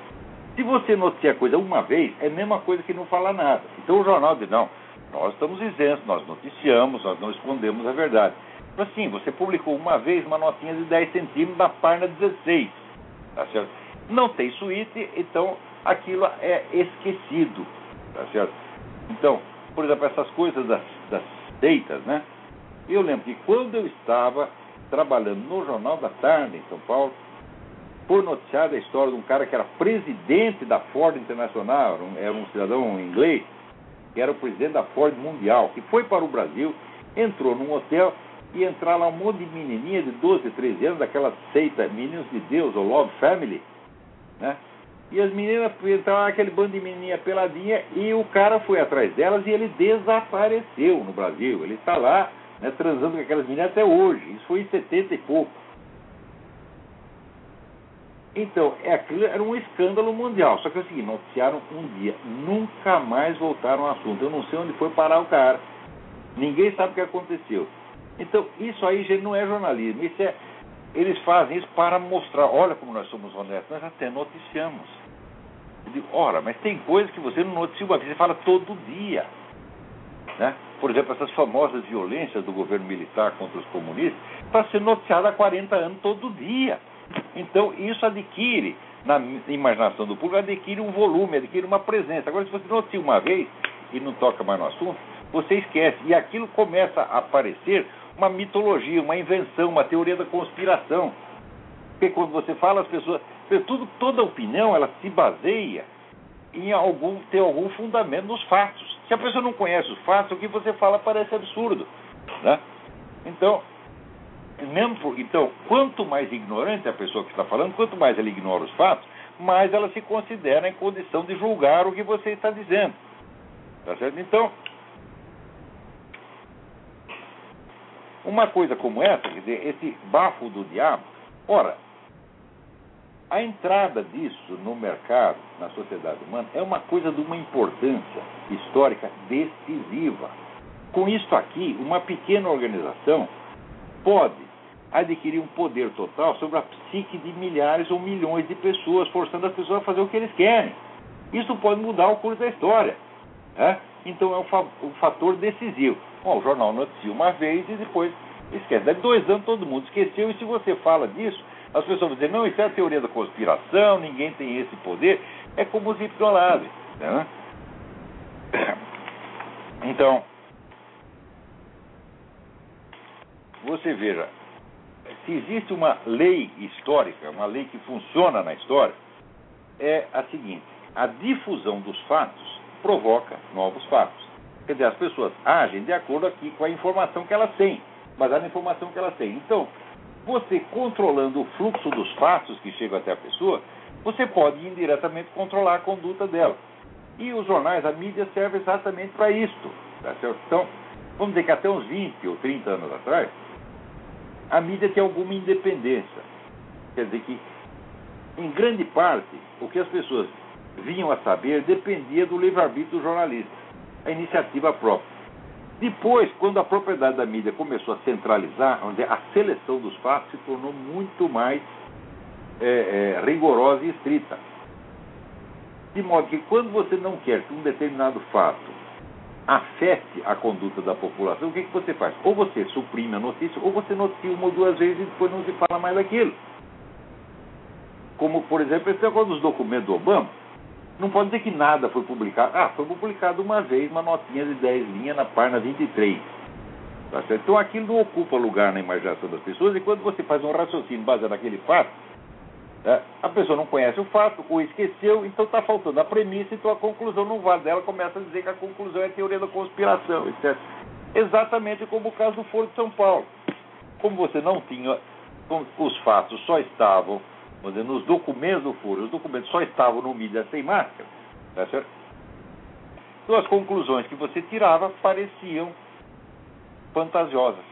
Se você noticia a coisa uma vez, é a mesma coisa que não falar nada. Então o jornal diz, não, nós estamos isentos, nós noticiamos, nós não escondemos a verdade. Mas assim, você publicou uma vez uma notinha de 10 centímetros da página 16. Tá certo? Não tem suíte, então aquilo é esquecido. Tá certo? Então, por exemplo, essas coisas das, das seitas, né? Eu lembro que quando eu estava trabalhando no Jornal da Tarde, em São Paulo, foi noticiada a história de um cara que era presidente da Ford Internacional, era um, cidadão inglês, que era o presidente da Ford Mundial, que foi para o Brasil, entrou num hotel e entrar lá um monte de menininha de 12, 13 anos, daquela seita Meninos de Deus, ou Love Family, né? E as meninas entraram naquele bando de menininha peladinha e o cara foi atrás delas e ele desapareceu no Brasil. Ele está lá, né, transando com aquelas meninas até hoje. Isso foi em 70 e pouco. Então, é, era um escândalo mundial. Só que é o seguinte, noticiaram um dia, nunca mais voltaram ao assunto. Eu não sei onde foi parar o cara. Ninguém sabe o que aconteceu. Então, isso aí já não é jornalismo. Isso é, eles fazem isso para mostrar, olha como nós somos honestos, nós até noticiamos. Eu digo, ora, mas tem coisas que você não noticia uma vez, você fala todo dia. Né? Por exemplo, essas famosas violências do governo militar contra os comunistas, está sendo noticiada há 40 anos todo dia. Então, isso adquire, na imaginação do público, adquire um volume, adquire uma presença. Agora, se você noticia uma vez e não toca mais no assunto, você esquece. E aquilo começa a aparecer uma mitologia, uma invenção, uma teoria da conspiração. Porque quando você fala, as pessoas. Tudo, toda opinião ela se baseia em algum, ter algum fundamento nos fatos. Se a pessoa não conhece os fatos, o que você fala parece absurdo. Né? Então, mesmo por, então, quanto mais ignorante a pessoa que está falando, quanto mais ela ignora os fatos, mais ela se considera em condição de julgar o que você está dizendo. Tá certo? Então, uma coisa como essa, quer dizer, esse bafo do diabo, ora, a entrada disso no mercado, na sociedade humana, é uma coisa de uma importância histórica decisiva. Com isso aqui, uma pequena organização pode adquirir um poder total sobre a psique de milhares ou milhões de pessoas, forçando as pessoas a fazer o que eles querem. Isso pode mudar o curso da história. Né? Então é um, fa um fator decisivo. Bom, o jornal noticia uma vez e depois esquece. Daqui dois anos todo mundo esqueceu, e se você fala disso, as pessoas vão dizer, não, isso é a teoria da conspiração, ninguém tem esse poder. É como os hipnolados. Né? Então, você veja, se existe uma lei histórica, uma lei que funciona na história, é a seguinte: a difusão dos fatos provoca novos fatos. Quer dizer, as pessoas agem de acordo aqui com a informação que elas têm, baseada na informação que elas têm. Então, você controlando o fluxo dos fatos que chegam até a pessoa, você pode indiretamente controlar a conduta dela. E os jornais, a mídia serve exatamente para isso. Tá então, vamos dizer que até uns 20 ou 30 anos atrás, a mídia tem alguma independência. Quer dizer que, em grande parte, o que as pessoas vinham a saber dependia do livre-arbítrio do jornalista, a iniciativa própria. Depois, quando a propriedade da mídia começou a centralizar, onde a seleção dos fatos se tornou muito mais é, é, rigorosa e estrita. De modo que quando você não quer que um determinado fato afete a conduta da população, o que, que você faz? Ou você suprime a notícia, ou você noticia uma ou duas vezes e depois não se fala mais daquilo. Como, por exemplo, esse negócio dos documentos do Obama. Não pode dizer que nada foi publicado. Ah, foi publicado uma vez uma notinha de 10 linhas na página 23. Tá certo? Então aquilo não ocupa lugar na imaginação das pessoas e quando você faz um raciocínio baseado naquele fato, é, a pessoa não conhece o fato, ou esqueceu, então está faltando a premissa, então a conclusão não vale dela, começa a dizer que a conclusão é teoria da conspiração, etc. Exatamente como o caso do Foro de São Paulo. Como você não tinha, os fatos só estavam, vamos dizer, nos documentos do foro, os documentos só estavam no mídia sem máscara, tá certo? Então as conclusões que você tirava pareciam fantasiosas.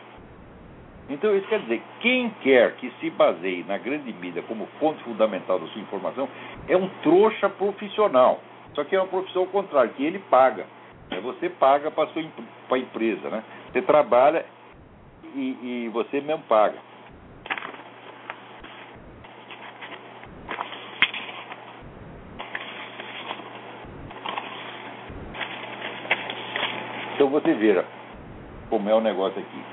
Então, isso quer dizer, quem quer que se baseie na grande mídia como fonte fundamental da sua informação é um trouxa profissional. Só que é uma profissão ao contrário, que ele paga. É você paga para a empresa, né? Você trabalha e, e você mesmo paga. Então você vê como é o negócio aqui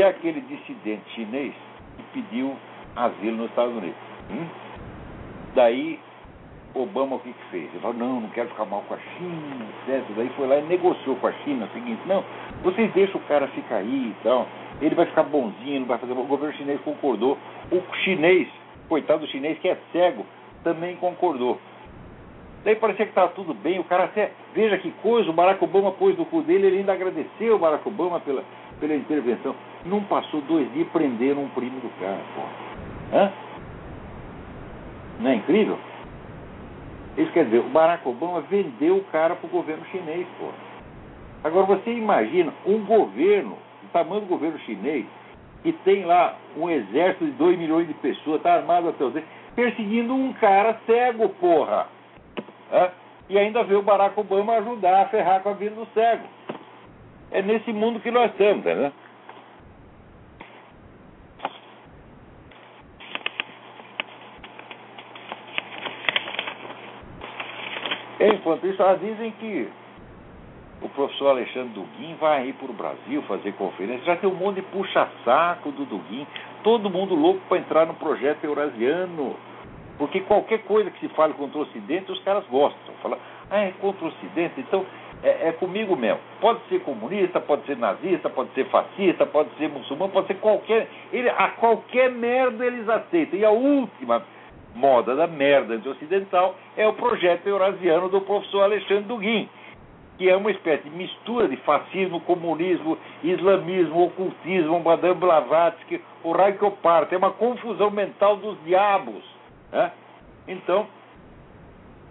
é aquele dissidente chinês que pediu asilo nos Estados Unidos. Hum? Daí Obama o que, que fez? Ele falou, não, não quero ficar mal com a China, etc. Daí foi lá e negociou com a China o seguinte, não, vocês deixam o cara ficar aí e tal, ele vai ficar bonzinho, não vai fazer. O governo chinês concordou. O chinês, coitado do chinês que é cego, também concordou. Daí parecia que estava tudo bem, o cara até, veja que coisa, o Barack Obama pôs no cu dele, ele ainda agradeceu o Barack Obama pela, pela intervenção. Não passou dois dias prenderam um primo do cara, pô. Hã? Não é incrível? Isso quer dizer, o Barack Obama vendeu o cara para o governo chinês, pô. Agora você imagina um governo, o tamanho do governo chinês, que tem lá um exército de 2 milhões de pessoas, está armado até os dentes, perseguindo um cara cego, porra. É? E ainda vê o Barack Obama ajudar a ferrar com a vida do cego. É nesse mundo que nós estamos, né? Enquanto isso, elas dizem que o professor Alexandre Duguin vai ir para o Brasil fazer conferência. Já tem um monte de puxa-saco do Duguin. Todo mundo louco para entrar no projeto eurasiano. Porque qualquer coisa que se fale contra o Ocidente, os caras gostam. Fala, ah, é contra o Ocidente, então é, é, comigo mesmo. Pode ser comunista, pode ser nazista, pode ser fascista, pode ser muçulmano, pode ser qualquer. Ele, a qualquer merda eles aceitam. E a última moda da merda anti-ocidental é o projeto eurasiano do professor Alexandre Duguin, que é uma espécie de mistura de fascismo, comunismo, islamismo, ocultismo, Madame Blavatsky, o raio. É uma confusão mental dos diabos. Né? Então,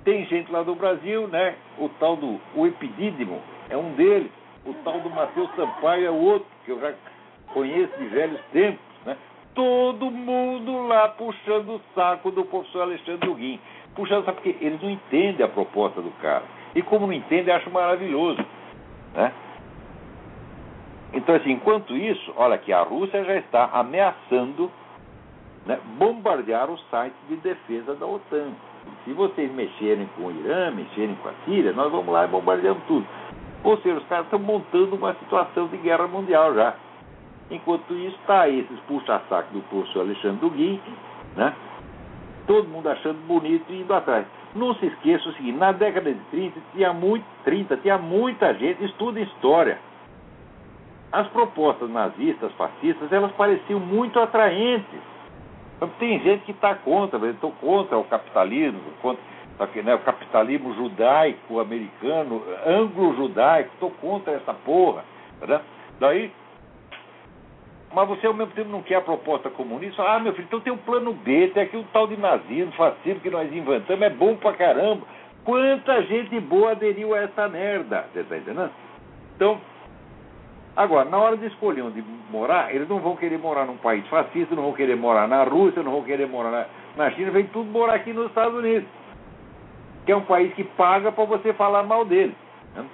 tem gente lá do Brasil, né? O tal do o Epidídimo é um deles. O tal do Matheus Sampaio é outro, que eu já conheço de velhos tempos, né? Todo mundo lá puxando o saco do professor Alexandre Duguin. Puxando, sabe porque eles não entendem a proposta do cara. E como não entendem, acham maravilhoso. Né? Então, assim, enquanto isso, olha que a Rússia já está ameaçando né, bombardear os sites de defesa da OTAN. Se vocês mexerem com o Irã, mexerem com a Síria, nós vamos lá e bombardeamos tudo. Ou seja, os caras estão montando uma situação de guerra mundial já. Enquanto isso, está esses puxa-saco do professor Alexandre Duguin, né? todo mundo achando bonito e indo atrás. Não se esqueça o seguinte, na década de 30 tinha, muito, 30, tinha muita gente, estuda história. As propostas nazistas, fascistas, elas pareciam muito atraentes. Tem gente que está contra, estou contra o capitalismo, contra né, o capitalismo judaico americano, anglo-judaico, estou contra essa porra. Né? Daí, mas você ao mesmo tempo não quer a proposta comunista. Ah, meu filho, então tem um plano B, tem aqui um tal de nazismo, fascismo que nós inventamos, é bom pra caramba. Quanta gente boa aderiu a essa merda, você está entendendo? Então, Agora, na hora de escolher onde morar, eles não vão querer morar num país fascista, não vão querer morar na Rússia, não vão querer morar na, na China, vem tudo morar aqui nos Estados Unidos, que é um país que paga para você falar mal dele. Né?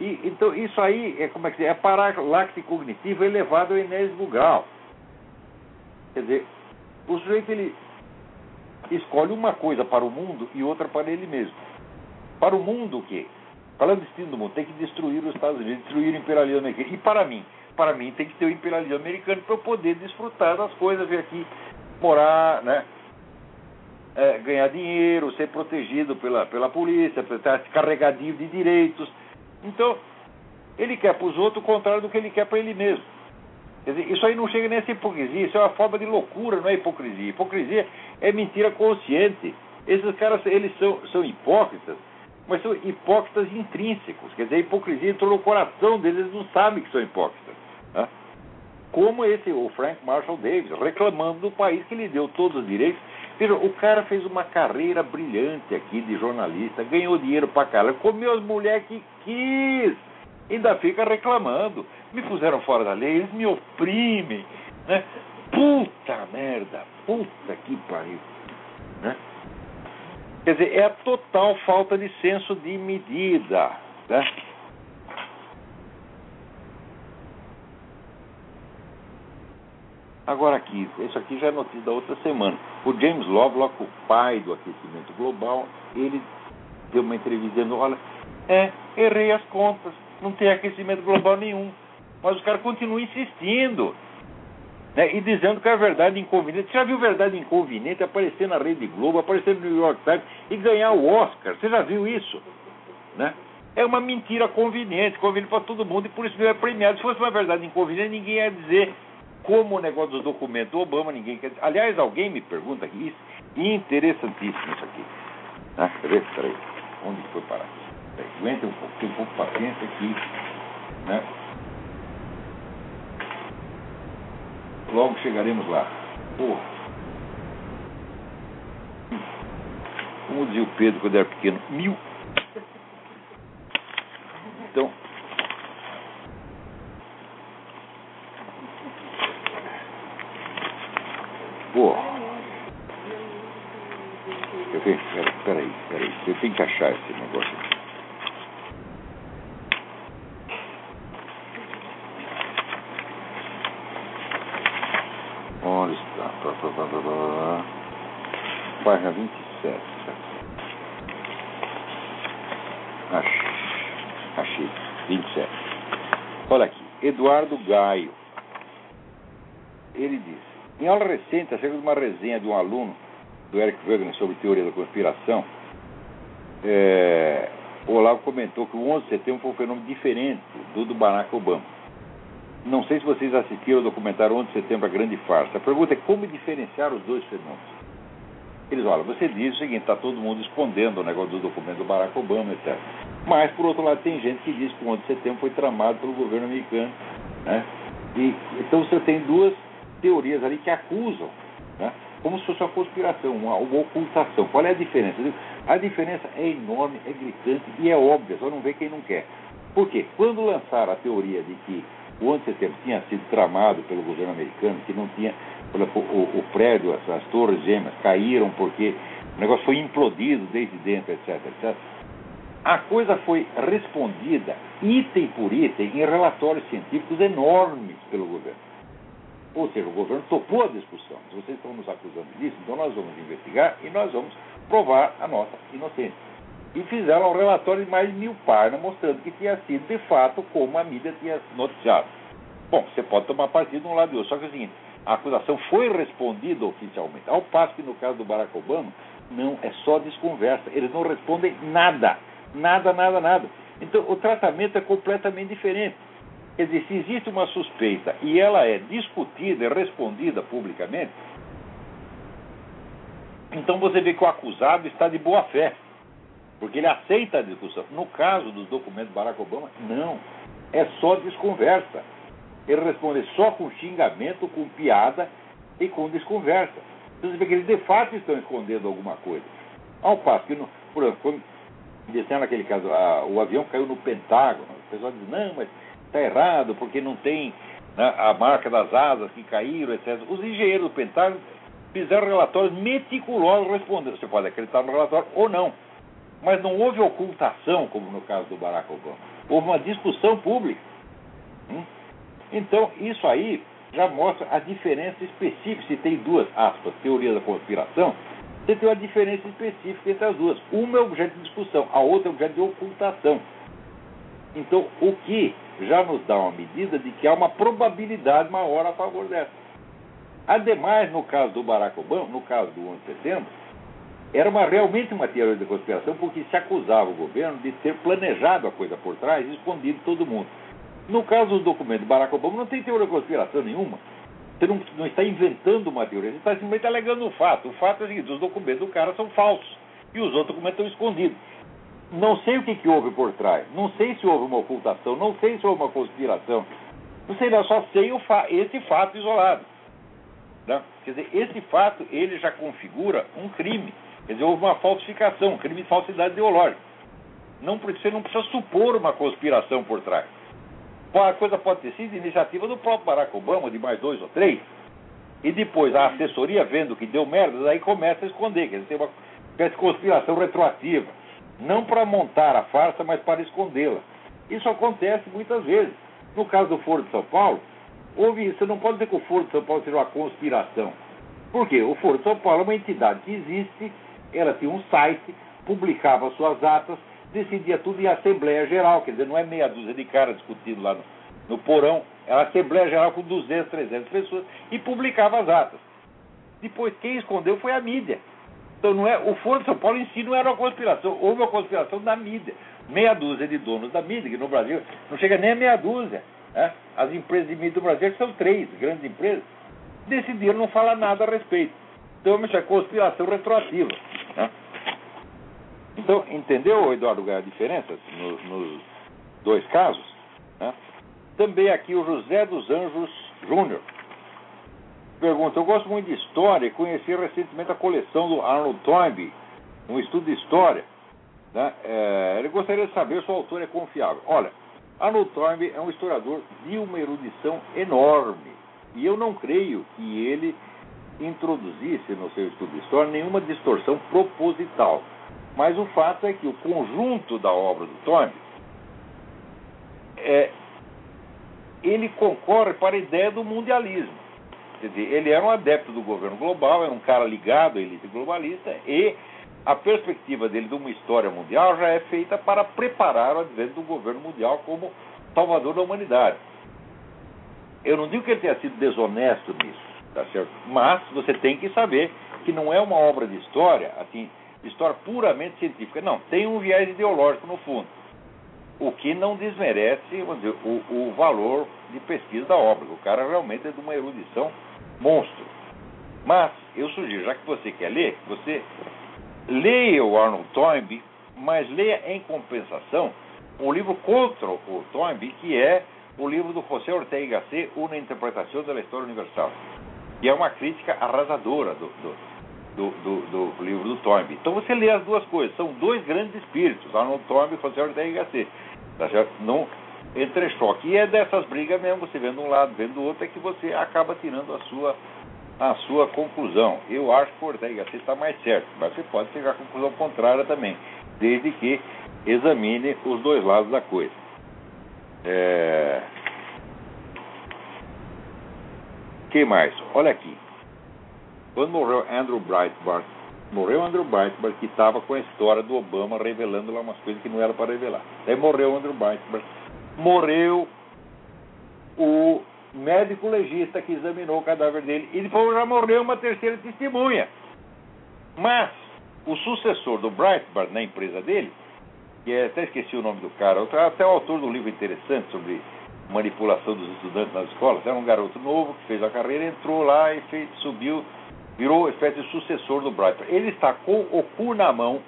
E, então, isso aí é como é que é paralaxe cognitivo elevado ao enésimo grau. Quer dizer, o sujeito ele escolhe uma coisa para o mundo e outra para ele mesmo. Para o mundo, o quê? Destino do mundo, tem que destruir os Estados Unidos, destruir o imperialismo americano. E para mim, para mim tem que ter o imperialismo americano para eu poder desfrutar das coisas, vir aqui morar, né? É, ganhar dinheiro, ser protegido pela, pela polícia, estar carregadinho de direitos. Então, ele quer para os outros o contrário do que ele quer para ele mesmo. Quer dizer, isso aí não chega nem a hipocrisia, isso é uma forma de loucura, não é hipocrisia. Hipocrisia é mentira consciente. Esses caras, eles são, são hipócritas mas são hipócritas intrínsecos. Quer dizer, a hipocrisia entrou no coração deles, eles não sabem que são hipócritas. Né? Como esse, o Frank Marshall Davis, reclamando do país que lhe deu todos os direitos. Veja, o cara fez uma carreira brilhante aqui de jornalista, ganhou dinheiro pra caralho, comeu as mulheres que quis, ainda fica reclamando. Me puseram fora da lei, eles me oprimem. Né? Puta merda, puta que pariu. Né? Quer dizer, é a total falta de senso de medida. Né? Agora aqui, isso aqui já é notícia da outra semana. O James Lovelock, o pai do aquecimento global, ele deu uma entrevista dizendo, olha, é, errei as contas, não tem aquecimento global nenhum. Mas os caras continuam insistindo. Né? E dizendo que a verdade inconveniente. Você já viu verdade inconveniente aparecer na Rede Globo, aparecer no New York Times e ganhar o Oscar? Você já viu isso? Né? É uma mentira conveniente, conveniente para todo mundo e por isso não é premiado. Se fosse uma verdade inconveniente, ninguém ia dizer como o negócio dos documentos do Obama, ninguém quer dizer. Aliás, alguém me pergunta aqui, isso, interessantíssimo isso aqui. Ah, peraí, peraí. Onde foi parar? Aguenta um pouco, tem um pouco de paciência aqui. Né? Logo chegaremos lá. Porra. Como dizia o Pedro quando era pequeno, mil. Então. Pô. Eu tenho, peraí, peraí. Eu tenho que achar esse negócio aqui. Página 27. Achei. Achei. 27. Olha aqui. Eduardo Gaio. Ele disse: Em aula recente, acerca de uma resenha de um aluno do Eric Wagner sobre teoria da conspiração, é, o Olavo comentou que o 11 de setembro foi um fenômeno diferente do do Barack Obama. Não sei se vocês assistiram o documentário 11 de setembro, a grande farsa. A pergunta é como diferenciar os dois fenômenos. Eles, olha, você diz o seguinte, está todo mundo escondendo o negócio do documento do Barack Obama, etc. Mas, por outro lado, tem gente que diz que o 11 de setembro foi tramado pelo governo americano. Né? E, então você tem duas teorias ali que acusam, né? como se fosse uma conspiração, uma, uma ocultação. Qual é a diferença? A diferença é enorme, é gritante e é óbvia, só não vê quem não quer. Por quê? Quando lançaram a teoria de que o 11 de setembro tinha sido tramado pelo governo americano, que não tinha o, o, prédio, as, as, torres gêmeas caíram porque o negócio foi implodido desde dentro, etc, etc. A coisa foi respondida item por item em relatórios científicos enormes pelo governo. Ou seja, o governo topou a discussão. Se vocês estão nos acusando disso, então nós vamos investigar e nós vamos provar a nossa inocência. E fizeram um relatório de mais de mil páginas mostrando que tinha sido de fato como a mídia tinha noticiado. Bom, você pode tomar partido de um lado e outro, só que é o seguinte, a acusação foi respondida oficialmente. Ao passo que no caso do Barack Obama, não, é só desconversa. Eles não respondem nada. Nada, nada, nada. Então o tratamento é completamente diferente. Quer dizer, se existe uma suspeita e ela é discutida e respondida publicamente, então você vê que o acusado está de boa fé, porque ele aceita a discussão. No caso dos documentos do Barack Obama, não. É só desconversa. Ele responde só com xingamento, com piada e com desconversa. Então você vê que eles de fato estão escondendo alguma coisa. Ao passo que, no, por exemplo, quando disseram naquele caso, a, o avião caiu no Pentágono, o pessoal diz, não, mas está errado, porque não tem né, a marca das asas que caíram, etc. Os engenheiros do Pentágono fizeram relatórios meticulosos respondendo. Você pode acreditar no relatório ou não. Mas não houve ocultação, como no caso do Barack Obama. Houve uma discussão pública. Hum? Então, isso aí já mostra a diferença específica. Se tem duas aspas, teoria da conspiração, você tem uma diferença específica entre as duas. Uma é objeto de discussão, a outra é objeto de ocultação. Então, o que já nos dá uma medida de que há uma probabilidade maior a favor dessa. Ademais, no caso do Barack Obama, no caso do 11 de setembro, era uma, realmente uma teoria da conspiração porque se acusava o governo de ter planejado a coisa por trás e escondido todo mundo. No caso do documento Barack Obama, não tem teoria de conspiração nenhuma. Você não, não está inventando uma teoria, você está simplesmente alegando um fato. O fato é o seguinte: os documentos do cara são falsos e os outros documentos estão escondidos. Não sei o que, que houve por trás, não sei se houve uma ocultação, não sei se houve uma conspiração. Não sei, não, só sei fa esse fato isolado. Né? Quer dizer, esse fato ele já configura um crime. Quer dizer, houve uma falsificação, um crime de falsidade ideológica. Não, você não precisa supor uma conspiração por trás a coisa pode ter sido iniciativa do próprio Barack Obama, de mais dois ou três, e depois a assessoria, vendo que deu merda, aí começa a esconder, quer dizer, tem uma espécie de conspiração retroativa. Não para montar a farsa, mas para escondê-la. Isso acontece muitas vezes. No caso do Foro de São Paulo, houve isso. Você não pode dizer que o Foro de São Paulo seja uma conspiração. Por quê? O Foro de São Paulo é uma entidade que existe, ela tinha um site, publicava suas atas, decidia tudo em Assembleia Geral, quer dizer, não é meia dúzia de caras discutindo lá no, no porão, era Assembleia Geral com 200, 300 pessoas, e publicava as atas. Depois, quem escondeu foi a mídia. Então, não é, o Foro de São Paulo em si não era uma conspiração, houve uma conspiração da mídia. Meia dúzia de donos da mídia, que no Brasil não chega nem a meia dúzia. Né? As empresas de mídia do Brasil são três grandes empresas, decidiram não falar nada a respeito. Então, é conspiração retroativa. Então, entendeu, Eduardo, a diferença nos, nos dois casos? Né? Também aqui o José dos Anjos Júnior pergunta: Eu gosto muito de história e conheci recentemente a coleção do Arnold Toynbee, um estudo de história. Né? É, ele gostaria de saber se o autor é confiável. Olha, Arnold Toynbee é um historiador de uma erudição enorme e eu não creio que ele introduzisse no seu estudo de história nenhuma distorção proposital. Mas o fato é que o conjunto da obra do Toynbee é, ele concorre para a ideia do mundialismo. Quer dizer, ele era um adepto do governo global, era um cara ligado à elite globalista e a perspectiva dele de uma história mundial já é feita para preparar o advento do governo mundial como salvador da humanidade. Eu não digo que ele tenha sido desonesto nisso, tá certo? Mas você tem que saber que não é uma obra de história, assim, história puramente científica. Não, tem um viés ideológico no fundo o que não desmerece dizer, o, o, valor de pesquisa da obra. O cara realmente é de uma erudição monstro. Mas eu sugiro, já que você quer ler, você leia o Arnold Toynbee, mas leia em compensação um livro contra o Toynbee, que é o livro do José Ortega Gasset, Uma Interpretação da História Universal, que é uma crítica arrasadora do, do, do, do, do livro do Toynbee. Então você lê as duas coisas, são dois grandes espíritos, Arnold Toynbee e José Gasset. Tá certo? Não entrechoque. E é dessas brigas mesmo, você vendo um lado, vendo o outro, é que você acaba tirando a sua, a sua conclusão. Eu acho que o Ortega você está mais certo, mas você pode chegar à conclusão contrária também, desde que examine os dois lados da coisa. É... que mais? Olha aqui. Quando morreu Andrew Breitbart, Morreu Andrew Breitbart, que estava com a história do Obama revelando lá umas coisas que não era para revelar. Aí morreu Andrew Breitbart. Morreu o médico legista que examinou o cadáver dele. E depois já morreu uma terceira testemunha. Mas o sucessor do Breitbart na empresa dele, que é, até esqueci o nome do cara, até o autor do livro interessante sobre manipulação dos estudantes nas escolas, era um garoto novo que fez a carreira, entrou lá e fez, subiu virou uma espécie de sucessor do Brighton. Ele está com o cu na mão,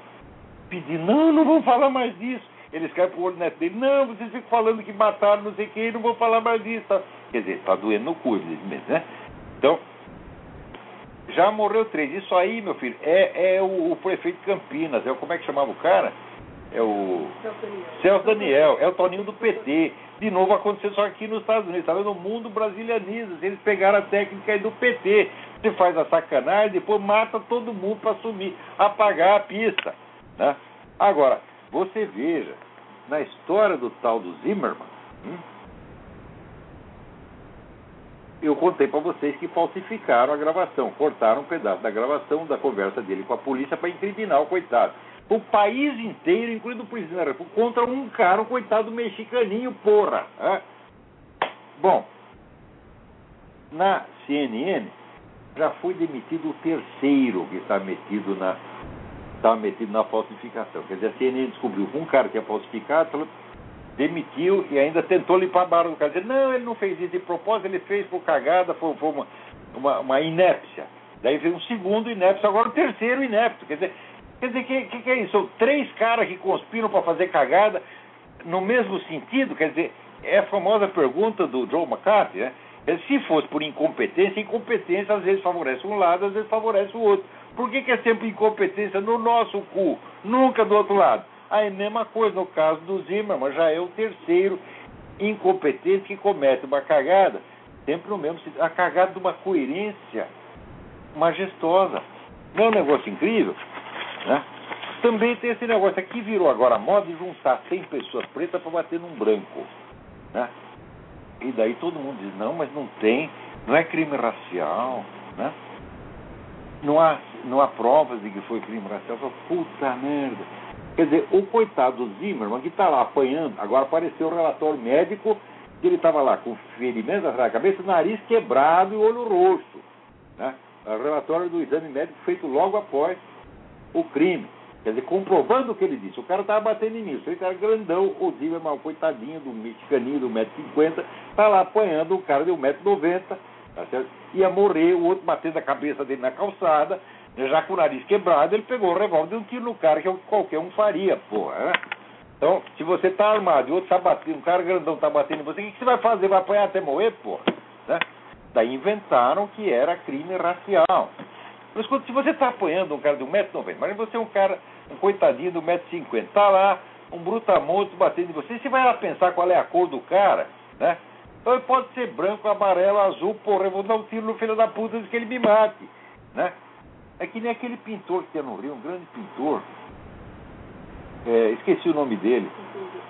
pedindo, não, não vão falar mais disso. Ele escreve pro olho neto dele, não, vocês ficam falando que mataram não sei quem, não vou falar mais disso. Tá? Quer dizer, está doendo no cu, mesmo, né? Então, já morreu três. Isso aí, meu filho, é, é o, o prefeito de Campinas, é o, como é que chamava o cara? É o Celso Daniel, é o Toninho do PT. De novo aconteceu só aqui nos Estados Unidos, estava no mundo brasilianiza. Eles pegaram a técnica aí do PT. Você faz a sacanagem, depois mata todo mundo para assumir, apagar a pista. Né? Agora, você veja, na história do tal do Zimmerman, hum, eu contei para vocês que falsificaram a gravação, cortaram um pedaço da gravação da conversa dele com a polícia para incriminar o coitado. O país inteiro, incluindo o presidente da República, contra um cara, um coitado mexicaninho, porra. Né? Bom, na CNN, já foi demitido o terceiro que está metido na está metido na falsificação. Quer dizer, a CNN descobriu que um cara que é falsificado, demitiu e ainda tentou limpar a barra do cara. Dizer, não, ele não fez isso de propósito, ele fez por cagada, foi, foi uma, uma, uma, inépcia. Daí veio um segundo inépcio, agora o terceiro inépcio. Quer dizer, quer dizer, que, que, que é isso? São três caras que conspiram para fazer cagada no mesmo sentido, quer dizer, é a famosa pergunta do Joe McCarthy, né? Se fosse por incompetência, incompetência às vezes favorece um lado, às vezes favorece o outro. Por que, que é sempre incompetência no nosso cu, nunca do outro lado? Aí, mesma coisa no caso do Zimmermann, já é o terceiro incompetente que comete uma cagada, sempre no mesmo sentido. A cagada de uma coerência majestosa. Não é um negócio incrível? Né? Também tem esse negócio aqui, virou agora moda de juntar 100 pessoas pretas para bater num branco. Né? E daí todo mundo diz, não, mas não tem, não é crime racial, né? Não há, não há provas de que foi crime racial. Falo, puta merda. Quer dizer, o coitado do Zimmerman, que está lá apanhando, agora apareceu o relatório médico, que ele estava lá com ferimentos atrás da cabeça, nariz quebrado e olho roxo. Né? O relatório do exame médico feito logo após o crime. Quer dizer, comprovando o que ele disse. O cara estava batendo em mim. O cara grandão, o Zimmerman, coitadinho do mexicaninho do 1,50m, está lá apanhando um cara de 1,90m, tá? Ia morrer, o outro batendo a cabeça dele na calçada, já com o nariz quebrado, ele pegou o revólver e deu um tiro no cara, que é o que qualquer um faria, porra, né? Então, se você está armado e outro está batendo, um cara grandão está batendo em você, o que, que você vai fazer? Vai apanhar até morrer, porra? Né? Daí inventaram que era crime racial. Mas quando, se você está apanhando um cara de 1,90m, mas você é um cara, um coitadinho de 1,50m, está lá, um brutamonte batendo em você, você vai lá pensar qual é a cor do cara, né? Então pode ser branco, amarelo, azul, porra, eu vou dar um tiro no filho da puta antes que ele me mate, né? É que nem aquele pintor que tinha no Rio, um grande pintor, é, esqueci o nome dele,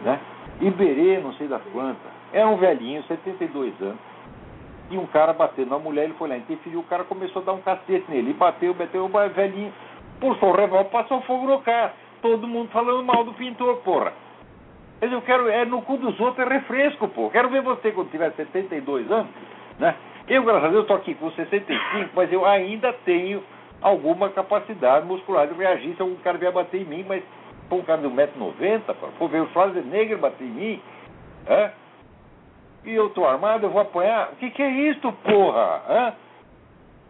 né? Iberê, não sei das quantas. Era um velhinho, 72 anos. E um cara batendo na mulher, ele foi lá, interferiu, o cara começou a dar um cacete nele. E bateu, bateu, o velhinho o revólver, passou fogo no cara. Todo mundo falando mal do pintor, porra. Mas eu quero, é no cu dos outros é refresco, pô. Quero ver você quando tiver 72 anos, né? Eu, graças a Deus, estou aqui com 65, mas eu ainda tenho alguma capacidade muscular de reagir se algum cara vier bater em mim, mas Pô, um cara de 1,90m, pô, veio o Schwarzenegger bater em mim, é? E eu tô armado, eu vou apanhar. O que, que é isso, porra? É?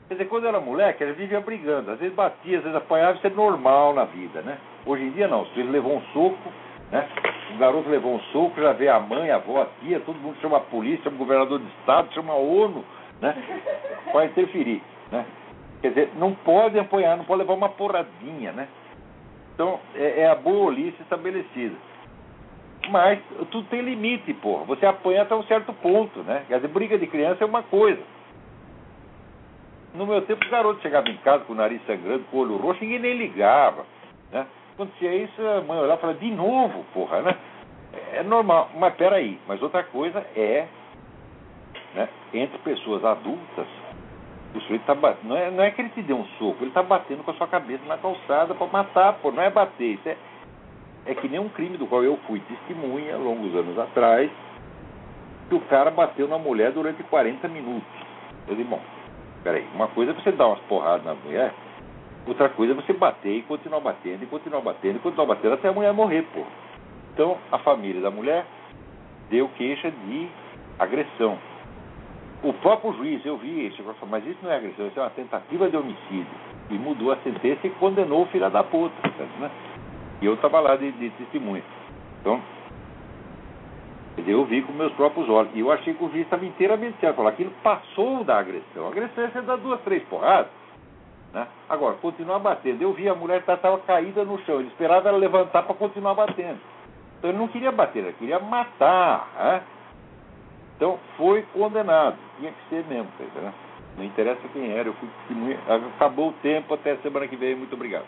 Quer dizer, quando eu era moleque, ela vivia brigando. Às vezes batia, às vezes apanhava, isso é normal na vida, né? Hoje em dia não. Se ele levou um soco, né? O garoto levou um soco, já vê a mãe, a avó, a tia, todo mundo chama a polícia, chama o governador de estado, chama a ONU, né? Para interferir, né? Quer dizer, não pode apanhar, não pode levar uma porradinha, né? Então, é, é a boolice estabelecida. Mas tudo tem limite, porra. Você apanha até um certo ponto, né? Quer dizer, briga de criança é uma coisa. No meu tempo, o garoto chegava em casa com o nariz sangrando, com o olho roxo, ninguém nem ligava. Né? Acontecia isso, a mãe olhava e falava, de novo, porra, né? É normal, mas peraí. Mas outra coisa é, né, entre pessoas adultas, o sujeito tá batendo. Não é, não é que ele te deu um soco, ele está batendo com a sua cabeça na calçada para matar, pô. Não é bater. Isso é, é que nem um crime do qual eu fui testemunha longos anos atrás, que o cara bateu na mulher durante 40 minutos. Eu disse, bom, peraí, uma coisa é você dar umas porradas na mulher, outra coisa é você bater e continuar batendo, e continuar batendo, e continuar batendo até a mulher morrer, pô. Então, a família da mulher deu queixa de agressão. O próprio juiz, eu vi, chegou a falar, mas isso não é agressão, isso é uma tentativa de homicídio. E mudou a sentença e condenou o filho da puta. Né? E eu estava lá de, de testemunha. Então, eu vi com meus próprios olhos. E eu achei que o juiz estava inteiramente certo. Falou, aquilo passou da agressão. A agressão é você dar duas, três porradas. Né? Agora, continuar batendo. Eu vi a mulher estava caída no chão. Ele esperava ela levantar para continuar batendo. Então ele não queria bater, ele queria matar. Né? Então foi condenado. Tinha que ser mesmo, tá Não interessa quem era, eu fui. Acabou o tempo, até semana que vem. Muito obrigado.